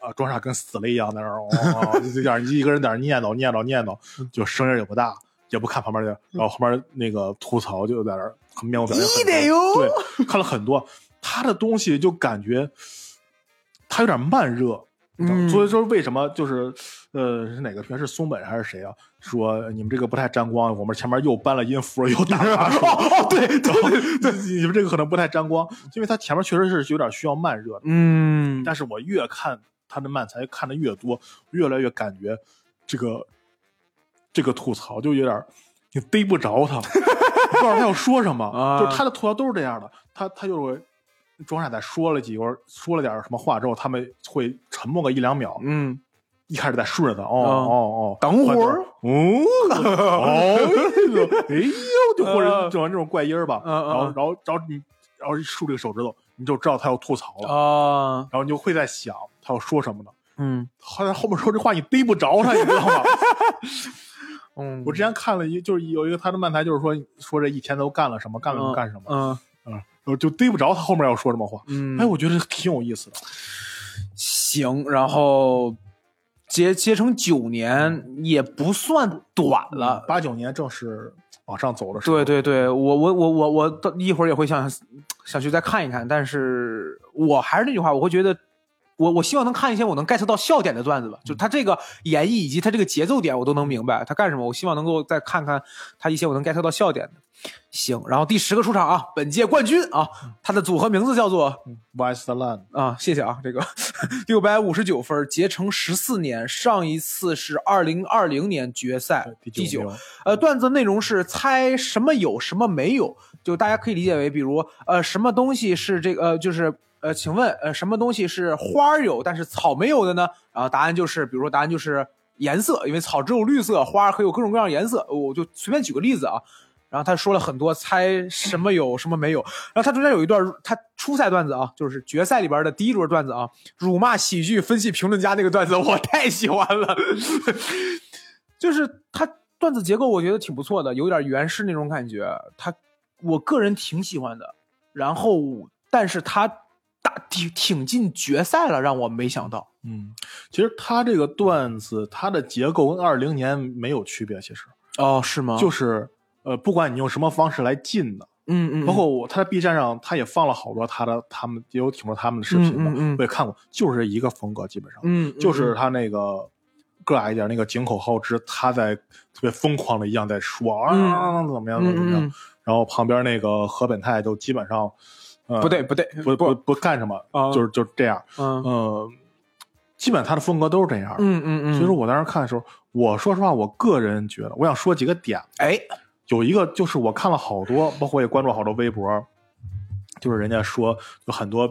呃装傻跟死了一样在那儿，哦，就这样一个人在那儿念叨念叨念叨，就声音也不大，也不看旁边的，然后后面那个吐槽就在那儿很面无表情，你得哟对，看了很多他的东西，就感觉他有点慢热。嗯所以说为什么就是，呃，是哪个片是松本还是谁啊？说你们这个不太沾光，我们前面又搬了音符，又打 *laughs* 对对对对，你们这个可能不太沾光，因为它前面确实是有点需要慢热的。嗯，但是我越看他的慢才看的越多，越来越感觉这个这个吐槽就有点你逮不着他，你 *laughs* 不知道他要说什么，啊。就是他的吐槽都是这样的，他他就会庄傻在说了几个说了点什么话之后，他们会沉默个一两秒，嗯，一开始在顺着他，哦啊哦哦，等会儿。哦 *laughs* 哦，哎呦，就或者整完这种怪音儿吧，嗯嗯然后然后然后你然后一竖这个手指头，你就知道他要吐槽了，啊，然后你就会在想他要说什么呢？嗯。好像后面说这话你逮不着他，你知道吗？*laughs* 嗯，我之前看了一，就是有一个他的漫才，就是说说这一天都干了什么，干了干什么，嗯。嗯，我就逮不着他后面要说什么话。嗯，哎，我觉得挺有意思的。行，然后结结成九年也不算短了。八九年正是往上走的时候。对对对，我我我我我一会儿也会想想去再看一看，但是我还是那句话，我会觉得。我我希望能看一些我能 get 到笑点的段子吧，就他这个演绎以及他这个节奏点我都能明白他干什么，我希望能够再看看他一些我能 get 到笑点的。行，然后第十个出场啊，本届冠军啊，他的组合名字叫做 Westland 啊，谢谢啊，这个六百五十九分，结成十四年，上一次是二零二零年决赛第第九。呃，段子内容是猜什么有什么没有，就大家可以理解为，比如呃，什么东西是这个，呃，就是呃，请问呃，什么东西是花有但是草没有的呢？然后答案就是，比如说答案就是颜色，因为草只有绿色，花儿可有各种各样颜色。我就随便举个例子啊。然后他说了很多猜什么有什么没有，然后他中间有一段他初赛段子啊，就是决赛里边的第一轮段子啊，辱骂喜剧分析评论家那个段子，我太喜欢了，*laughs* 就是他段子结构我觉得挺不错的，有点原式那种感觉，他我个人挺喜欢的。然后，但是他打挺挺进决赛了，让我没想到。嗯，其实他这个段子，它的结构跟二零年没有区别，其实哦，是吗？就是呃，不管你用什么方式来进的，嗯嗯，包括我他在 B 站上，他也放了好多他的他们也有挺多他们的视频嘛，嗯嗯嗯。我也看过，就是一个风格，基本上，嗯，嗯就是他那个个矮一点那个井口浩之，他在特别疯狂的一样在说啊、嗯。怎么样怎么样，然后旁边那个河本泰就基本上，呃、不对不对不不。不干什么，啊。就是就是这样，嗯。呃，基本他的风格都是这样的。嗯嗯嗯，所以说我当时看的时候，我说实话，我个人觉得，我想说几个点。哎，有一个就是我看了好多，包括也关注好多微博，就是人家说有很多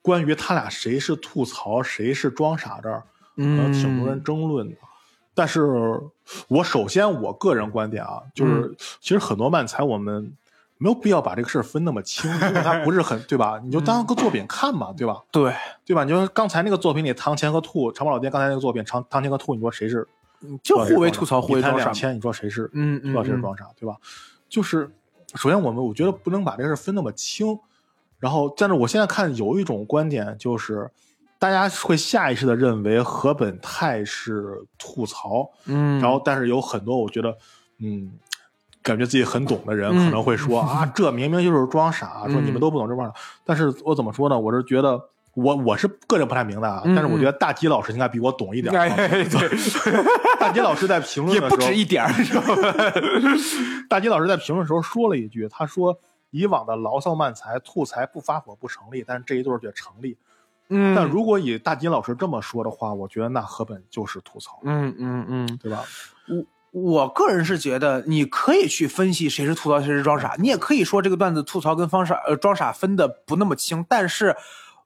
关于他俩谁是吐槽谁是装傻这儿，嗯挺多人争论的。但是我首先我个人观点啊，就是、其实很多漫才我们没有必要把这个事儿分那么清，因为它不是很 *laughs* 对吧？你就当个作品看嘛，对吧？对，对吧？你就刚才那个作品里，唐钱和兔，长毛老爹刚才那个作品，长堂前和兔，你说谁是？就互为吐槽，互为装傻。两千，你说谁是？嗯嗯知道谁是装傻，对吧？就是首先我们我觉得不能把这个事分那么清，然后但是我现在看有一种观点就是。大家会下意识的认为河本泰是吐槽，嗯，然后但是有很多我觉得，嗯，感觉自己很懂的人嗯可能会说、*laughs* 啊，这明明就是装傻，说你们都不懂这玩意儿。但是我怎么说呢？我是觉得我我是个人不太明白啊，嗯但是我觉得大吉老师应该比我懂一点。*laughs* 大吉老师在评论也的时候，不止一点儿，*laughs* 大吉老师在评论的时候说了一句，他说以往的牢骚漫才吐槽不发火不成立，但是这一对儿却成立。嗯但如果以大吉老师这么说的话，我觉得那河本就是吐槽，嗯嗯嗯，对吧？我个人是觉得，你可以去分析谁是吐槽，谁是装傻，你也可以说这个段子吐槽跟方傻呃装傻分的不那么清，但是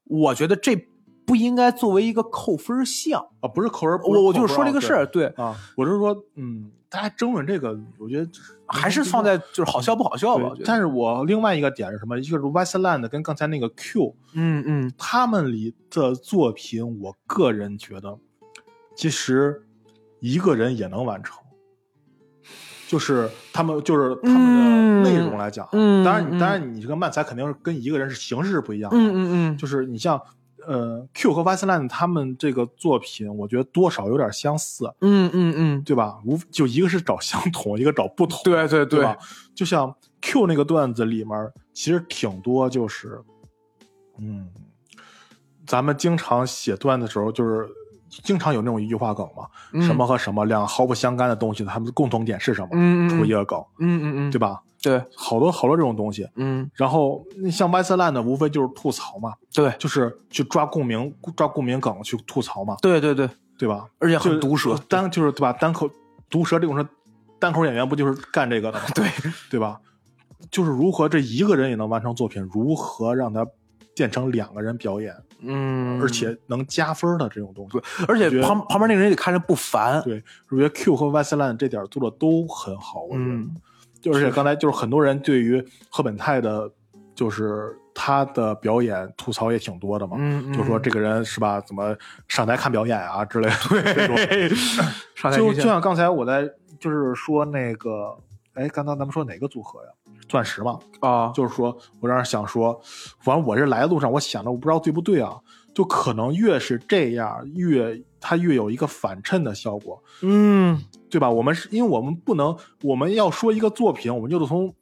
我觉得这不应该作为一个扣分项。啊，不是扣分，我我就是说这个事儿，对，对啊，我是说，嗯，大家争论这个，我觉得还是放在就是好笑不好笑吧。我觉得，但是我另外一个点是什么？一个是 Westland 跟刚才那个 Q，嗯嗯他们里的作品，我个人觉得，其实一个人也能完成。就是他们，就是他们的内容来讲，当然，你当然，你这个漫才肯定是跟一个人是形式是不一样的。嗯嗯嗯，就是你像呃 Q 和 Westland 他们这个作品，我觉得多少有点相似，嗯嗯嗯，对吧？无就一个是找相同，*laughs* 一个找不同，对对对吧？就像 Q 那个段子里面，其实挺多就是，嗯，咱们经常写段子的时候，就是经常有那种一句话梗嘛，嗯什么和什么两个毫不相干的东西，它们的共同点是什么？嗯嗯出一个梗，嗯嗯嗯，对吧？对，好多好多这种东西。嗯然后那像 Westland 无非就是吐槽嘛，对就是去抓共鸣、抓共鸣梗去吐槽嘛，对对对，对吧？而且就很毒舌，单就是对吧？单口毒舌这种是单口演员不就是干这个的吗？*laughs* 对对吧？就是如何这一个人也能完成作品，如何让他变成两个人表演，嗯，而且能加分的这种东西。而且旁旁边那个人也看着不烦，对，我觉得 Q 和 Westland 这点做的都很好，我觉得。嗯就而且刚才就是很多人对于赫本泰的，就是他的表演吐槽也挺多的嘛，嗯，就说这个人是吧，怎么上台看表演啊之类的。对，*laughs* 就就像刚才我在就是说那个，哎，刚刚咱们说哪个组合呀？钻石嘛，啊，就是说我让人想说，反正我这来的路上，我想着我不知道对不对啊，就可能越是这样，越它越有一个反衬的效果。嗯对吧？我们是因为我们不能，我们要说一个作品，我们就得从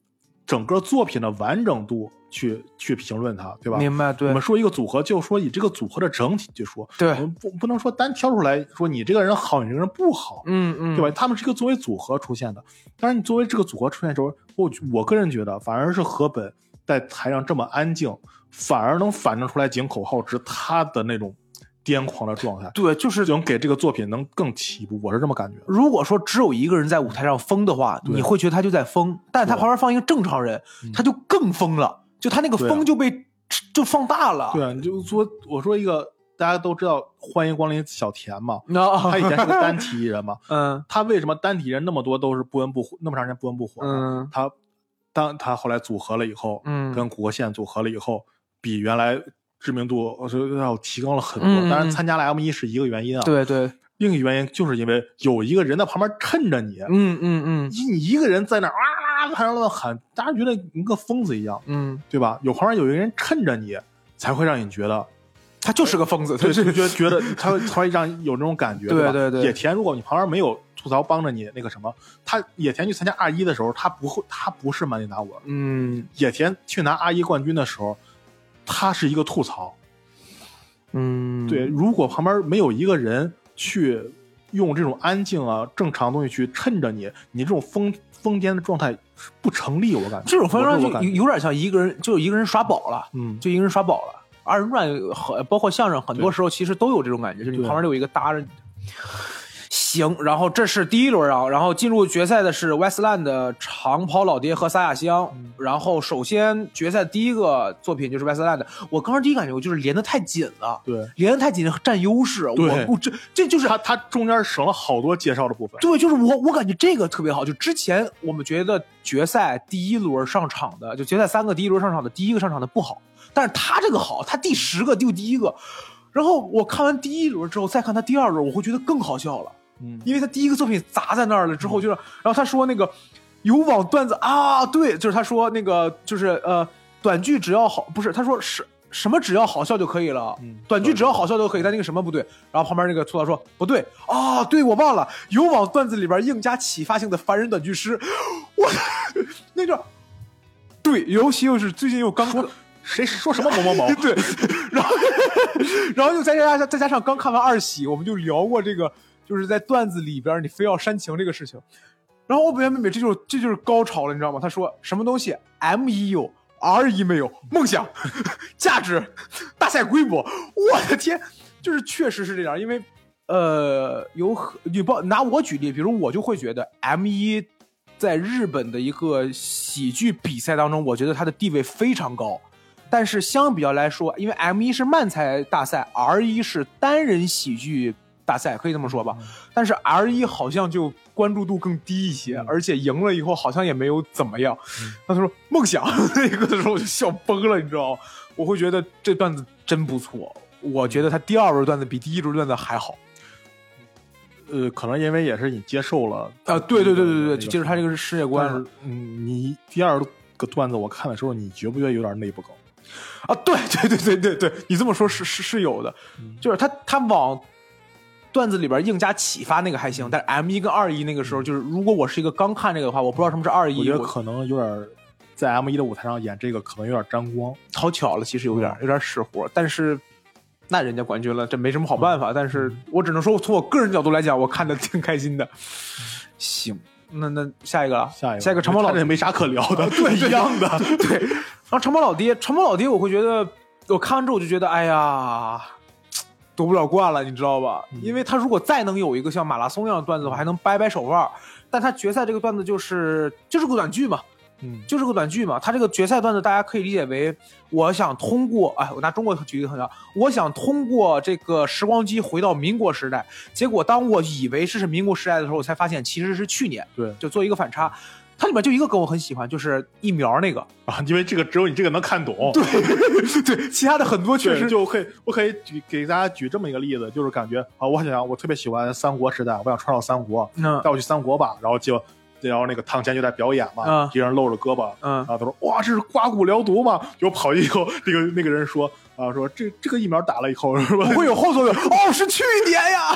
整个作品的完整度去去评论它，对吧？明白，对。我们说一个组合，就说以这个组合的整体去说，对。我们不不能说单挑出来说你这个人好，你这个人不好，嗯嗯，对吧？他们是一个作为组合出现的，但是你作为这个组合出现的时候，我我个人觉得反而是河本在台上这么安静，反而能反映出来井口浩之他的那种癫狂的状态，对，就是。能给这个作品能更起步，我是这么感觉。如果说只有一个人在舞台上疯的话，你会觉得他就在疯，但他旁边放一个正常人，嗯。他就更疯了，就他那个对啊疯就被就放大了。对啊，你就说我说一个大家都知道欢迎光临小田嘛，*laughs* 那他以前是个单体艺人嘛，*laughs* 嗯他为什么单体人那么多都是不温不火，那么长时间不温不火呢？嗯他当他后来组合了以后，嗯跟古国线组合了以后，比原来知名度我觉得要提高了很多。当然，参加了 M 一是一个原因啊，对对，另一个原因就是因为有一个人在旁边衬着你，嗯嗯嗯你你一个人在那儿啊台上乱喊，大家觉得你跟疯子一样，嗯，对吧？有旁边有一个人衬着你，才会让你觉得。他就是个疯子，他对，就觉得觉得他会他会让有这种感觉，对对对野田，如果你旁边没有吐槽帮着你那个什么，他野田去参加二一的时候，他不会，他不是满地拿我。嗯野田去拿二一冠军的时候，他是一个吐槽。嗯，对，如果旁边没有一个人去用这种安静啊正常东西去衬着你，你这种疯疯癫的状态是不成立，我感觉这种疯癫就我是我感觉有有点像一个人，就一个人耍宝了。嗯，就一个人耍宝了。二人转很包括相声，很多时候其实都有这种感觉，就是你旁边有一个搭着你。行，然后这是第一轮啊，然后进入决赛的是 Westland 的长跑老爹和撒亚香。嗯然后首先决赛第一个作品就是 Westland，我刚刚第一感觉我就是连的太紧了，对，连的太紧占优势，对我我这这就是他他中间省了好多介绍的部分。对，就是我，我感觉这个特别好。就之前我们觉得决赛第一轮上场的，就决赛三个第一轮上场的，第一个上场的不好，但是他这个好，他第十个就第一个。然后我看完第一轮之后，再看他第二轮，我会觉得更好笑了，嗯，因为他第一个作品砸在那儿了之后，就是，然后他说那个有网段子啊，对，就是他说那个就是呃，短剧只要好，不是他说是什么只要好笑就可以了，嗯短剧只要好笑就可以，但那个什么不对。然后旁边那个吐槽说不对。啊，对我忘了，有网段子里边硬加启发性的凡人短剧师，我那个对，尤其又是最近又刚说谁说什么某某某，*laughs* 对，然后然后又再加上再加上刚看完二喜，我们就聊过这个，就是在段子里边你非要煽情这个事情。然后我本来妹妹这就这就是高潮了，你知道吗？他说什么东西 M 一有 R 一没有，梦想、*laughs* 价值、大赛规模，我的天，就是确实是这样，因为呃有很你不拿我举例，比如我就会觉得 M 一在日本的一个喜剧比赛当中，我觉得它的地位非常高。但是相比较来说，因为 M 一是漫才大赛，R 一是单人喜剧大赛，可以这么说吧。但是 R 一好像就关注度更低一些，而且赢了以后好像也没有怎么样。那他说梦想 *laughs* 那个的时候我就笑崩了，你知道吗？我会觉得这段子真不错。我觉得他第二轮段子比第一轮段子还好。呃，可能因为也是你接受了啊，对对对对对，就接受他这个世界观嗯，你第二个段子我看的时候，你觉不觉得有点内部梗？啊，对对对对对对，你这么说，是是是有的，就是他他往段子里边硬加启发那个还行，但是 M 一跟二一那个时候，就是如果我是一个刚看这个的话，我不知道什么是二一，我觉得可能有点在 M 一的舞台上演这个，可能有点沾光，好巧了，其实有点有点使活，但是。那人家冠军了，这没什么好办法。但是我只能说，从我个人角度来讲，我看的挺开心的。行，那那下一个了，下一个，下一个长毛老爹没啥可聊的，*laughs* 对，一样的，对。然后长毛老爹，长毛老爹，我会觉得，我看完之后我就觉得，哎呀，夺不了冠了，你知道吧？因为他如果再能有一个像马拉松一样的段子的话，还能掰掰手腕。但他决赛这个段子就是就是个短剧嘛。嗯，就是个短剧嘛。他这个决赛段子，大家可以理解为，我想通过，哎，我拿中国举一个很像，我想通过这个时光机回到民国时代。结果当我以为这是民国时代的时候，我才发现其实是去年。对，就做一个反差。它里面就一个梗我很喜欢，就是疫苗那个啊，因为这个只有你这个能看懂。对对，其他的很多确实就可以，我可以举给大家举这么一个例子，就是感觉啊，我想我特别喜欢三国时代，我想穿到三国，带我去三国吧，然后就。然后那个唐谦就在表演嘛，一人露着胳膊，嗯，然后，他说哇，这是刮骨疗毒嘛？就跑以后，那个那个人说啊，说这这个疫苗打了以后是吧？不会有后作用？*laughs* 哦，是去年呀。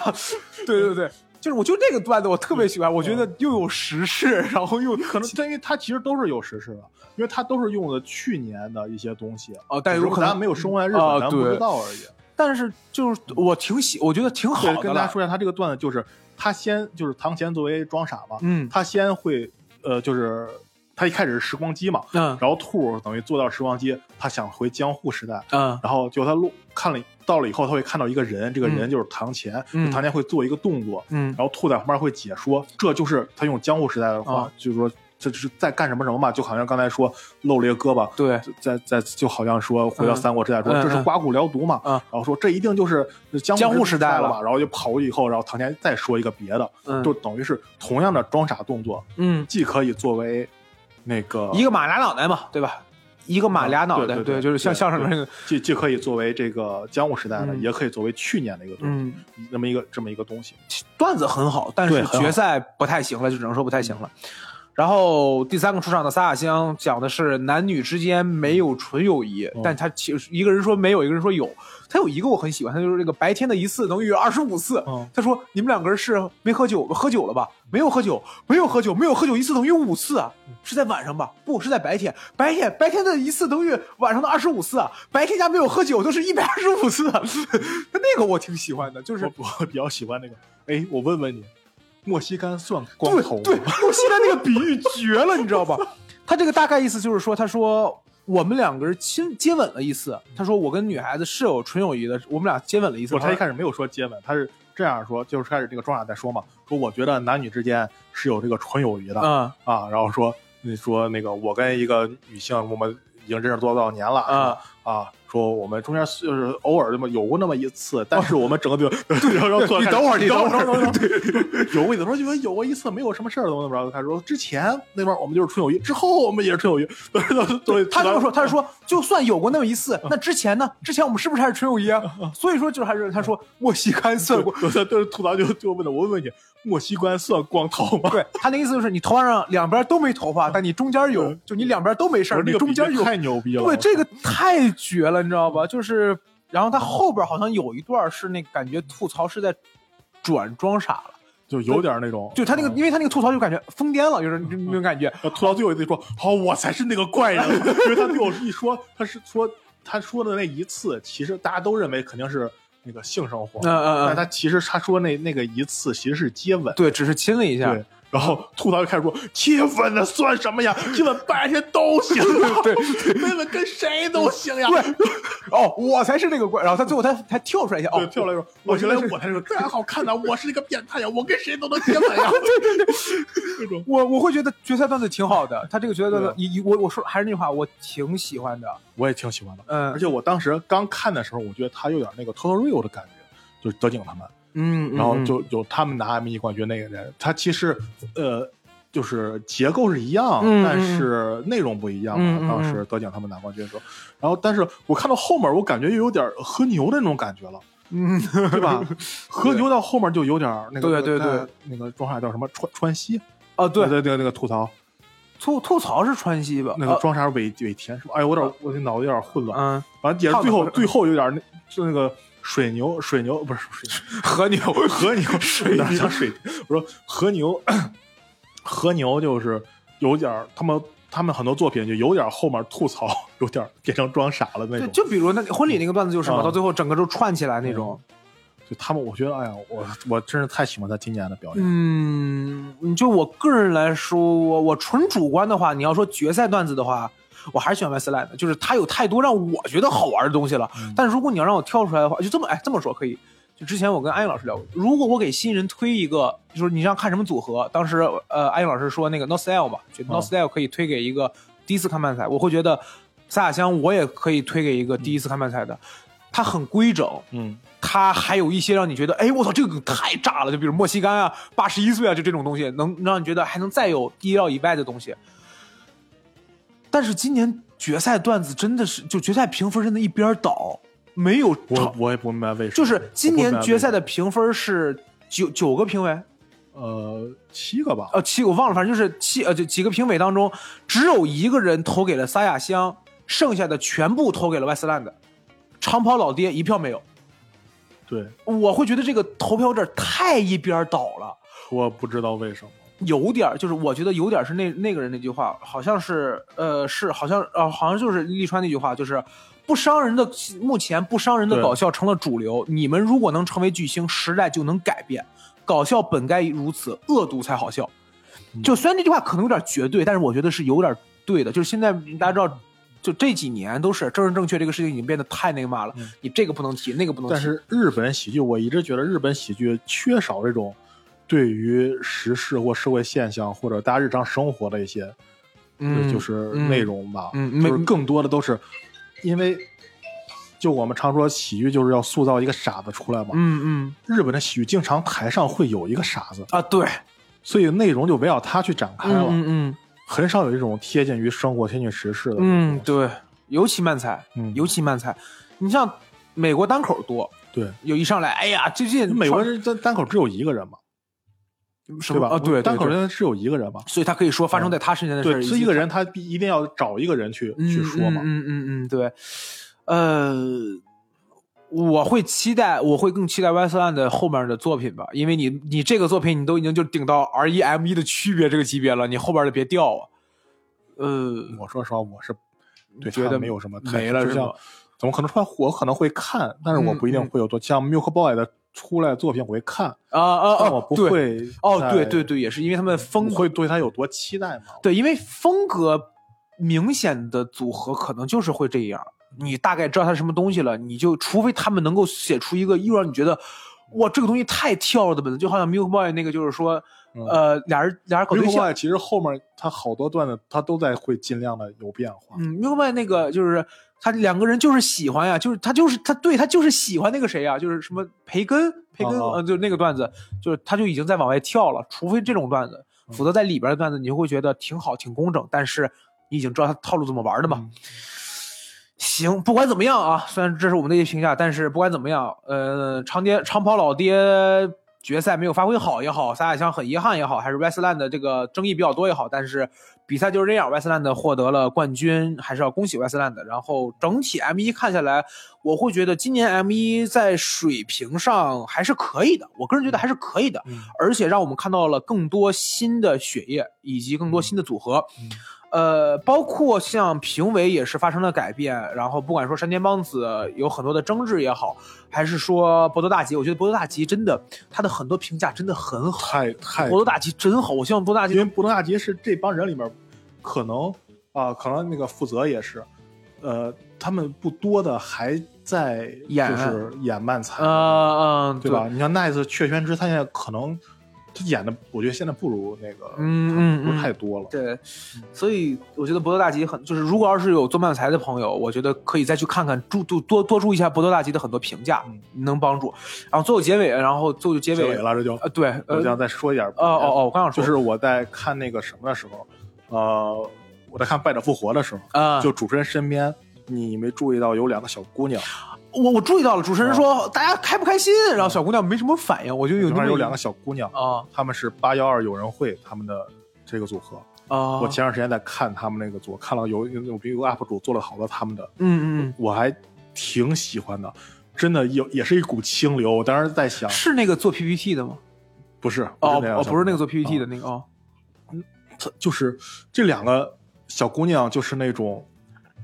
对 *laughs* 对对，就是我就这个段子我特别喜欢，我觉得又有时事，然后又可能，因为它其实都是有时事的，因为它都是用的去年的一些东西哦，但是可能没有生活在日本，咱不知道而已。但是就是我挺喜，我觉得挺好的。跟大家说一下，他这个段子就是。他先就是唐贤作为装傻嘛，嗯，他先会，呃，就是他一开始是时光机嘛，嗯，然后兔等于坐到时光机，他想回江户时代，嗯，然后就他路看了到了以后，他会看到一个人，这个人就是唐前，唐前会做一个动作，嗯，然后兔在旁边会解说，这就是他用江户时代的话，就是说。这是在干什么什么嘛？就好像刚才说露了一个胳膊，对，在在就好像说回到三国时代说这是刮骨疗毒嘛，然后说这一定就是江户时代了吧，然后就跑过去以后，然后唐天再说一个别的，就等于是同样的装傻动作，嗯，既可以作为那个一个马俩脑袋嘛，对吧？一个马俩脑袋，对，就是像相声那个，既既可以作为这个江户时代的，也可以作为去年的一个东西，那么一个这么一个东西，段子很好，但是决赛不太行了，就只能说不太行了。然后第三个出场的撒亚香讲的是男女之间没有纯友谊，但他其实一个人说没有，一个人说有。他有一个我很喜欢，他就是这个白天的一次等于二十五次。他说你们两个人是没喝酒，喝酒了吧？没有喝酒，没有喝酒，没有喝酒一次等于五次啊？是在晚上吧？不是在白天，白天白天的一次等于晚上的二十五次啊？白天加没有喝酒都是一百二十五次。他 *laughs* 那个我挺喜欢的，就是我比较喜欢那个。哎，我问问你。莫西干算光头？对，莫西干那个比喻绝了，你知道吧？*laughs* 他这个大概意思就是说，他说我们两个人亲接吻了一次。他说我跟女孩子是有纯友谊的，我们俩接吻了一次。他一开始没有说接吻，他是这样说，就是开始这个庄傻在说嘛，说我觉得男女之间是有这个纯友谊的，嗯啊，然后说你说那个我跟一个女性，我们已经认识多少多少年了，啊啊。说我们中间就是偶尔那么有过那么一次，但是我们整个就然后 *laughs* 你等会儿，你等会儿，*laughs* 有过一次，说就有过一次没有什么事儿，怎么怎么着？他说之前那边我们就是纯友谊，之后我们也是纯友谊。对，他这么说，他是说就算有过那么一次，*laughs* 那之前呢？之前我们是不是还是纯友谊啊？所以说就还是他说莫西干算过，对，吐槽就就问的我问问你，莫西干算光头吗？对他那意思就是你头发上两边都没头发，但你中间有，就你两边都没事儿，你中间有，太牛逼了。对，这个太绝了。你知道吧？就是，然后他后边好像有一段是那感觉吐槽是在转装傻了，就有点那种，就他那个，因为他那个吐槽就感觉疯癫了，就是那种感觉。吐槽最后一句说：“好，我才是那个怪人。*laughs* ”因为他最后一说，他是说他说的那一次，其实大家都认为肯定是那个性生活，嗯嗯嗯，但他其实他说那那个一次其实是接吻，对，只是亲了一下。对，然后吐槽就开始说七分的算什么呀？基本半天都行 *laughs* 对，对妹妹跟谁都行呀。对，哦，我才是那个怪，然后他最后他他跳出来一下，哦跳出来说，我我原来我才是个这样好看的，我是一个变态呀，我跟谁都能接吻呀。对 *laughs* 对对，我我会觉得决赛段子挺好的，他这个决赛段子对，一我我说还是那句话，我挺喜欢的，我也挺喜欢的。嗯而且我当时刚看的时候，我觉得他有点那个 Total Real 的感觉，就是德景他们。嗯，然后就有他们拿 M 1冠军那个人，他其实呃就是结构是一样，但是内容不一样当时得奖他们拿冠军的时候，然后但是我看到后面，我感觉又有点和牛的那种感觉了，嗯，*laughs* 对吧？和牛到后面就有点那个对对对在那个装傻叫什么川川西，啊对，对对那个吐槽，吐吐槽是川西吧？呃那个装傻尾尾田是吧？哎，我有点我这脑子有点混乱，嗯，反正也是最后最后有点那就那个。水牛，水牛不是水 *laughs* 牛，和牛 *laughs* 和牛水牛有点像水。我说和牛，和牛就是有点儿他们他们很多作品就有点儿后面吐槽，有点变成装傻了那，种。就比如那婚礼那个段子就是嘛，啊到最后整个都串起来那种。就他们，我觉得，哎呀，我我真是太喜欢他今年的表演。嗯，就我个人来说，我我纯主观的话，你要说决赛段子的话，我还是喜欢 Westland 的，就是它有太多让我觉得好玩的东西了。嗯但是如果你要让我跳出来的话，就这么哎这么说可以。就之前我跟安逸老师聊过，如果我给新人推一个，就是你让看什么组合，当时呃安逸老师说那个 No Style 嘛，觉得 No 嗯 Style 可以推给一个第一次看漫才，我会觉得萨亚香我也可以推给一个第一次看漫才的，它很规整，嗯它还有一些让你觉得，哎，我操，这个太炸了！就比如莫西干啊、八十一岁啊，就这种东西，能让你觉得还能再有意料以外的东西。但是今年决赛段子真的是，就决赛评分真的一边倒，没有我我也不明白为什么。就是今年决赛的的评分是九九个评委，呃七个吧，呃七我忘了，反正就是七呃就几个评委当中，只有一个人投给了撒亚香，剩下的全部投给了 Westland，长跑老爹一票没有。对，我会觉得这个投票有点太一边倒了。我不知道为什么。有点儿，就是我觉得有点是那那个人那句话，好像是呃是好像呃好像就是利川那句话，就是不伤人的目前不伤人的搞笑成了主流。你们如果能成为巨星，时代就能改变。搞笑本该如此，恶毒才好笑。就虽然这句话可能有点绝对，但是我觉得是有点对的。就是现在大家知道，就这几年都是政治正确这个事情已经变得太那个嘛了。你这个不能提，那个不能提。但是日本喜剧，我一直觉得日本喜剧缺少这种对于时事或社会现象或者大家日常生活的一些，嗯就是嗯内容吧。嗯没就是更多的都是因为，就我们常说喜剧就是要塑造一个傻子出来嘛。嗯嗯日本的喜剧经常台上会有一个傻子，啊对，所以内容就围绕他去展开了，嗯嗯很少有这种贴近于生活、贴近时事的。嗯，对，尤其漫才，嗯尤其漫才，你像美国单口多，对，有一上来，哎呀，最近美国人单单口只有一个人嘛，对吧？啊？对，对单口对人是有一个人嘛。所以他可以说发生在他身上的事儿，对，以一个人，他必一定要找一个人去、嗯去说嘛。嗯嗯嗯嗯，对，呃，我会期待，我会更期待 Westland 的后面的作品吧，因为你你这个作品你都已经就顶到 R 一 M 一的区别这个级别了，你后边的别掉啊。呃，我说实话，我是对他觉得没有什么没了就是像吧怎么可能说我可能会看，但是我不一定会有多、像 Milk Boy 的出来作品我会看，啊啊啊！我不对会哦，对对对，也是因为他们风我会对他有多期待嘛？对，因为风格明显的组合可能就是会这样，你大概知道他什么东西了，你就除非他们能够写出一个又让你觉得哇这个东西太跳了的本子，就好像 Milk Boy 那个就是说，嗯呃，俩人俩人搞对象，Boy 其实后面他好多段子他都在会尽量的有变化。嗯，Milk Boy 那个就是他两个人就是喜欢呀，就是他就是他对他就是喜欢那个谁呀，就是什么培根培根，呃，就那个段子，就是他就已经在往外跳了，除非这种段子，嗯否则在里边的段子你就会觉得挺好挺工整，但是你已经知道他套路怎么玩的嘛。嗯行，不管怎么样啊，虽然这是我们的一些评价，但是不管怎么样，呃，长爹长跑老爹决赛没有发挥好也好，撒亚香很遗憾也好，还是 Westland 的这个争议比较多也好，但是比赛就是这样，Westland 获得了冠军，还是要恭喜 Westland。然后整体 M 一看下来，我会觉得今年 M 一在水平上还是可以的，我个人觉得还是可以的，嗯而且让我们看到了更多新的血液以及更多新的组合。嗯呃，包括像评委也是发生了改变，然后不管说山田邦子有很多的争执也好，还是说博多大吉，我觉得博多大吉真的他的很多评价真的很好，太太博多大吉真好，我希望博多大吉因为博多大吉是这帮人里面，可能啊、可能那个负责也是，呃，他们不多的还在演就是演漫才，嗯嗯对吧？？你像奈子雀宣之，他现在可能他演的，我觉得现在不如那个，嗯嗯不太多了。对，所以我觉得博多大吉很，就是如果要是有做漫才的朋友，我觉得可以再去看看，注多多多注意一下博多大吉的很多评价，能帮助。然后最后结尾，然后最后结尾结尾了，这就呃，对，呃我，想再说一点。哦哦哦，我刚想说，就是我在看那个什么的时候，呃，我在看《败者复活》的时候，啊，就主持人身边，你没注意到有两个小姑娘，*laughs* 我我注意到了，主持人说大家开不开心，然后小姑娘没什么反应，我就有里面有两个小姑娘，啊她们是八幺二友人会他们的这个组合。啊，我前段时间在看他们那个组，看到有有有 UP 主做了好多他们的，嗯嗯我还挺喜欢的，真的有也是一股清流。我当时在想嗯，，是那个做 PPT 的吗？不是哦哦，不是那个做 PPT 的娘那个哦，他就是这两个小姑娘，就是那种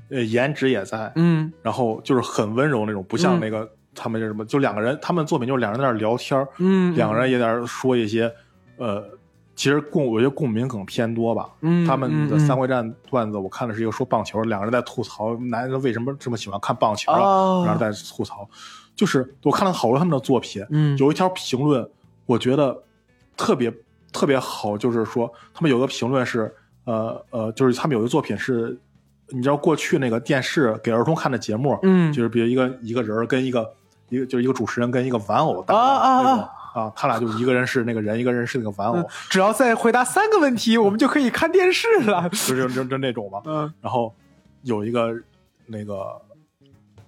呃颜值也在，嗯。然后就是很温柔那种，不像嗯。那个、他们这什么，就两个人，他们作品就是两人在那儿聊天嗯，两个人也在那说一些呃，其实共我觉得共鸣梗偏多吧。嗯。他们的三会战段子，我看的是一个说棒球，两个人在吐槽男人为什么这么喜欢看棒球啊，哦然后在吐槽。就是我看了好多他们的作品，嗯。有一条评论，我觉得特别特别好，就是说他们有个评论是，呃呃，就是他们有一个作品是，你知道过去那个电视给儿童看的节目，嗯就是比如一个一个人跟一个一个就是一个主持人跟一个玩偶打啊啊啊，他俩就一个人是那个人，一个人是那个玩偶，嗯只要再回答三个问题，我们就可以看电视了。*laughs* 就是就就那种嘛。*laughs* 嗯然后有一个那个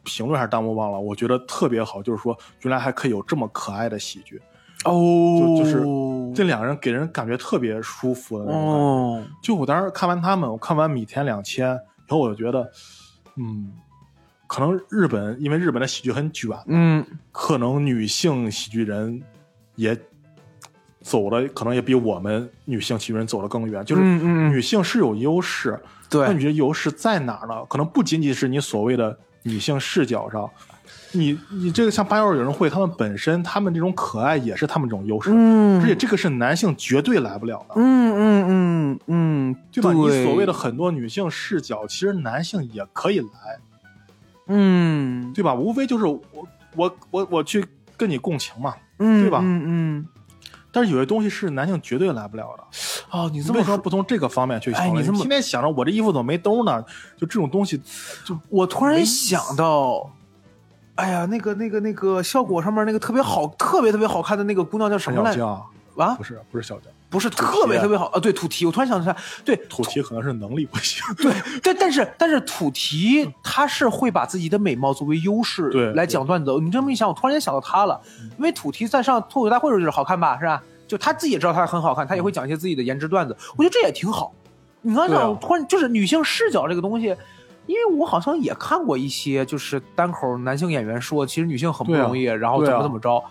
评论还是弹幕忘了，我觉得特别好，就是说原来还可以有这么可爱的喜剧，哦，就就是这两个人给人感觉特别舒服的那种。哦，就我当时看完他们，我看完米田两千以后，我就觉得，嗯，可能日本因为日本的喜剧很卷，嗯可能女性喜剧人也走的可能也比我们女性喜剧人走得更远，就是女性是有优势，对那你觉得优势在哪儿呢？可能不仅仅是你所谓的女性视角上。你你这个像八幺二有人会，他们本身他们这种可爱也是他们这种优势，嗯而且这个是男性绝对来不了的。嗯嗯嗯嗯，对吧？你所谓的很多女性视角，其实男性也可以来，嗯对吧？无非就是我我我我去跟你共情嘛。嗯对吧嗯嗯，但是有些东西是男性绝对来不了的。哦，你你为什么这么说，不从这个方面去考虑？哎你天天想着我这衣服怎么没兜呢？就这种东西，就我突然没想到。哎呀，那个、那个、那个效果上面那个特别好、特别特别好看的那个姑娘叫什么来着？啊不，是不是小将，不是特别特别好啊！对，土提，我突然想起来，对土提可能是能力不行。对但，但是但是土提他是会把自己的美貌作为优势对来讲段子。你这么一想，我突然间想到他了，因为土提在上脱口秀大会的时候就是好看吧，是吧？就他自己也知道他很好看，他也会讲一些自己的颜值段子，我觉得这也挺好。你刚才讲，对啊突然就是女性视角这个东西。因为我好像也看过一些，就是单口男性演员说，其实女性很不容易，然后怎么怎么着，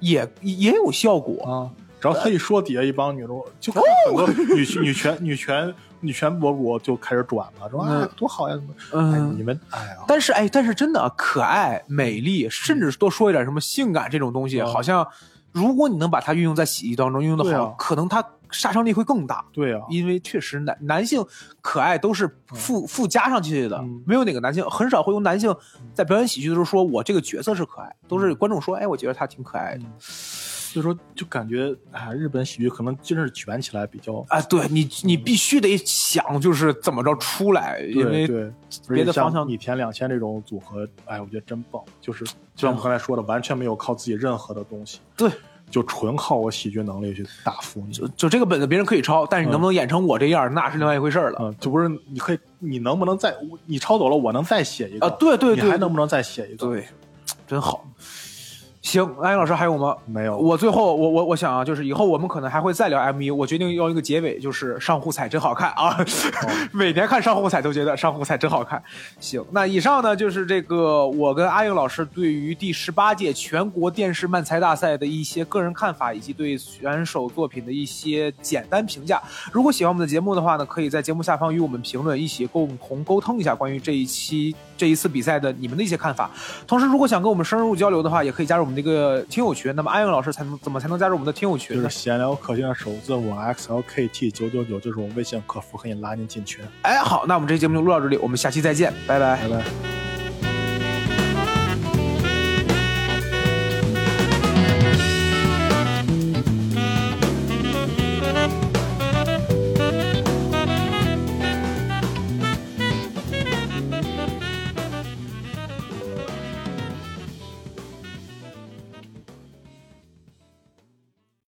也也有效果。啊，只要他一说，底下一帮女的就看很多女女权女权女权博主就开始转了，说嗯啊多好呀，怎么？哎，嗯，你们哎呀，但是哎，但是真的啊可爱、美丽，甚至多说一点什么性感这种东西，嗯好像如果你能把它运用在喜剧当中，运用的好，啊可能它杀伤力会更大。对啊，因为确实男男性可爱都是附附加上去的，嗯。没有哪个男性很少会有男性在表演喜剧的时候说我这个角色是可爱，都是观众说哎，我觉得他挺可爱的。所以说就感觉啊，日本喜剧可能真是卷起来比较。啊，对你，你必须得想，就是怎么着出来，因为对别的方向你填两千这种组合，哎，我觉得真棒。就是就像我们刚才说的，完全没有靠自己任何的东西，对，就纯靠我喜剧能力去打服你。就就这个本子别人可以抄，但是你能不能演成我这样，那是另外一回事儿了。嗯，就不是你可以，你能不能再你抄走了，我能再写一个啊，对对对，你还能不能再写一个？对，真好。行，安英老师还有吗？没有。我最后，我我我想啊，就是以后我们可能还会再聊 M 一。我决定用一个结尾，就是上户彩真好看啊！*laughs* 每年看上户彩都觉得上户彩真好看。行，那以上呢就是这个我跟阿英老师对于第十八届全国电视漫才大赛的一些个人看法，以及对选手作品的一些简单评价。如果喜欢我们的节目的话呢，可以在节目下方与我们评论，一起共同沟通一下关于这一期这一次比赛的你们的一些看法。同时，如果想跟我们深入交流的话，也可以加入我们。这个听友群，那么安永老师才能怎么才能加入我们的听友群？就是闲聊可见的首字母 x l k t 九九九，就是我们微信客服可以拉您进群。哎，好，那我们这期节目就录到这里，我们下期再见，拜拜，拜拜。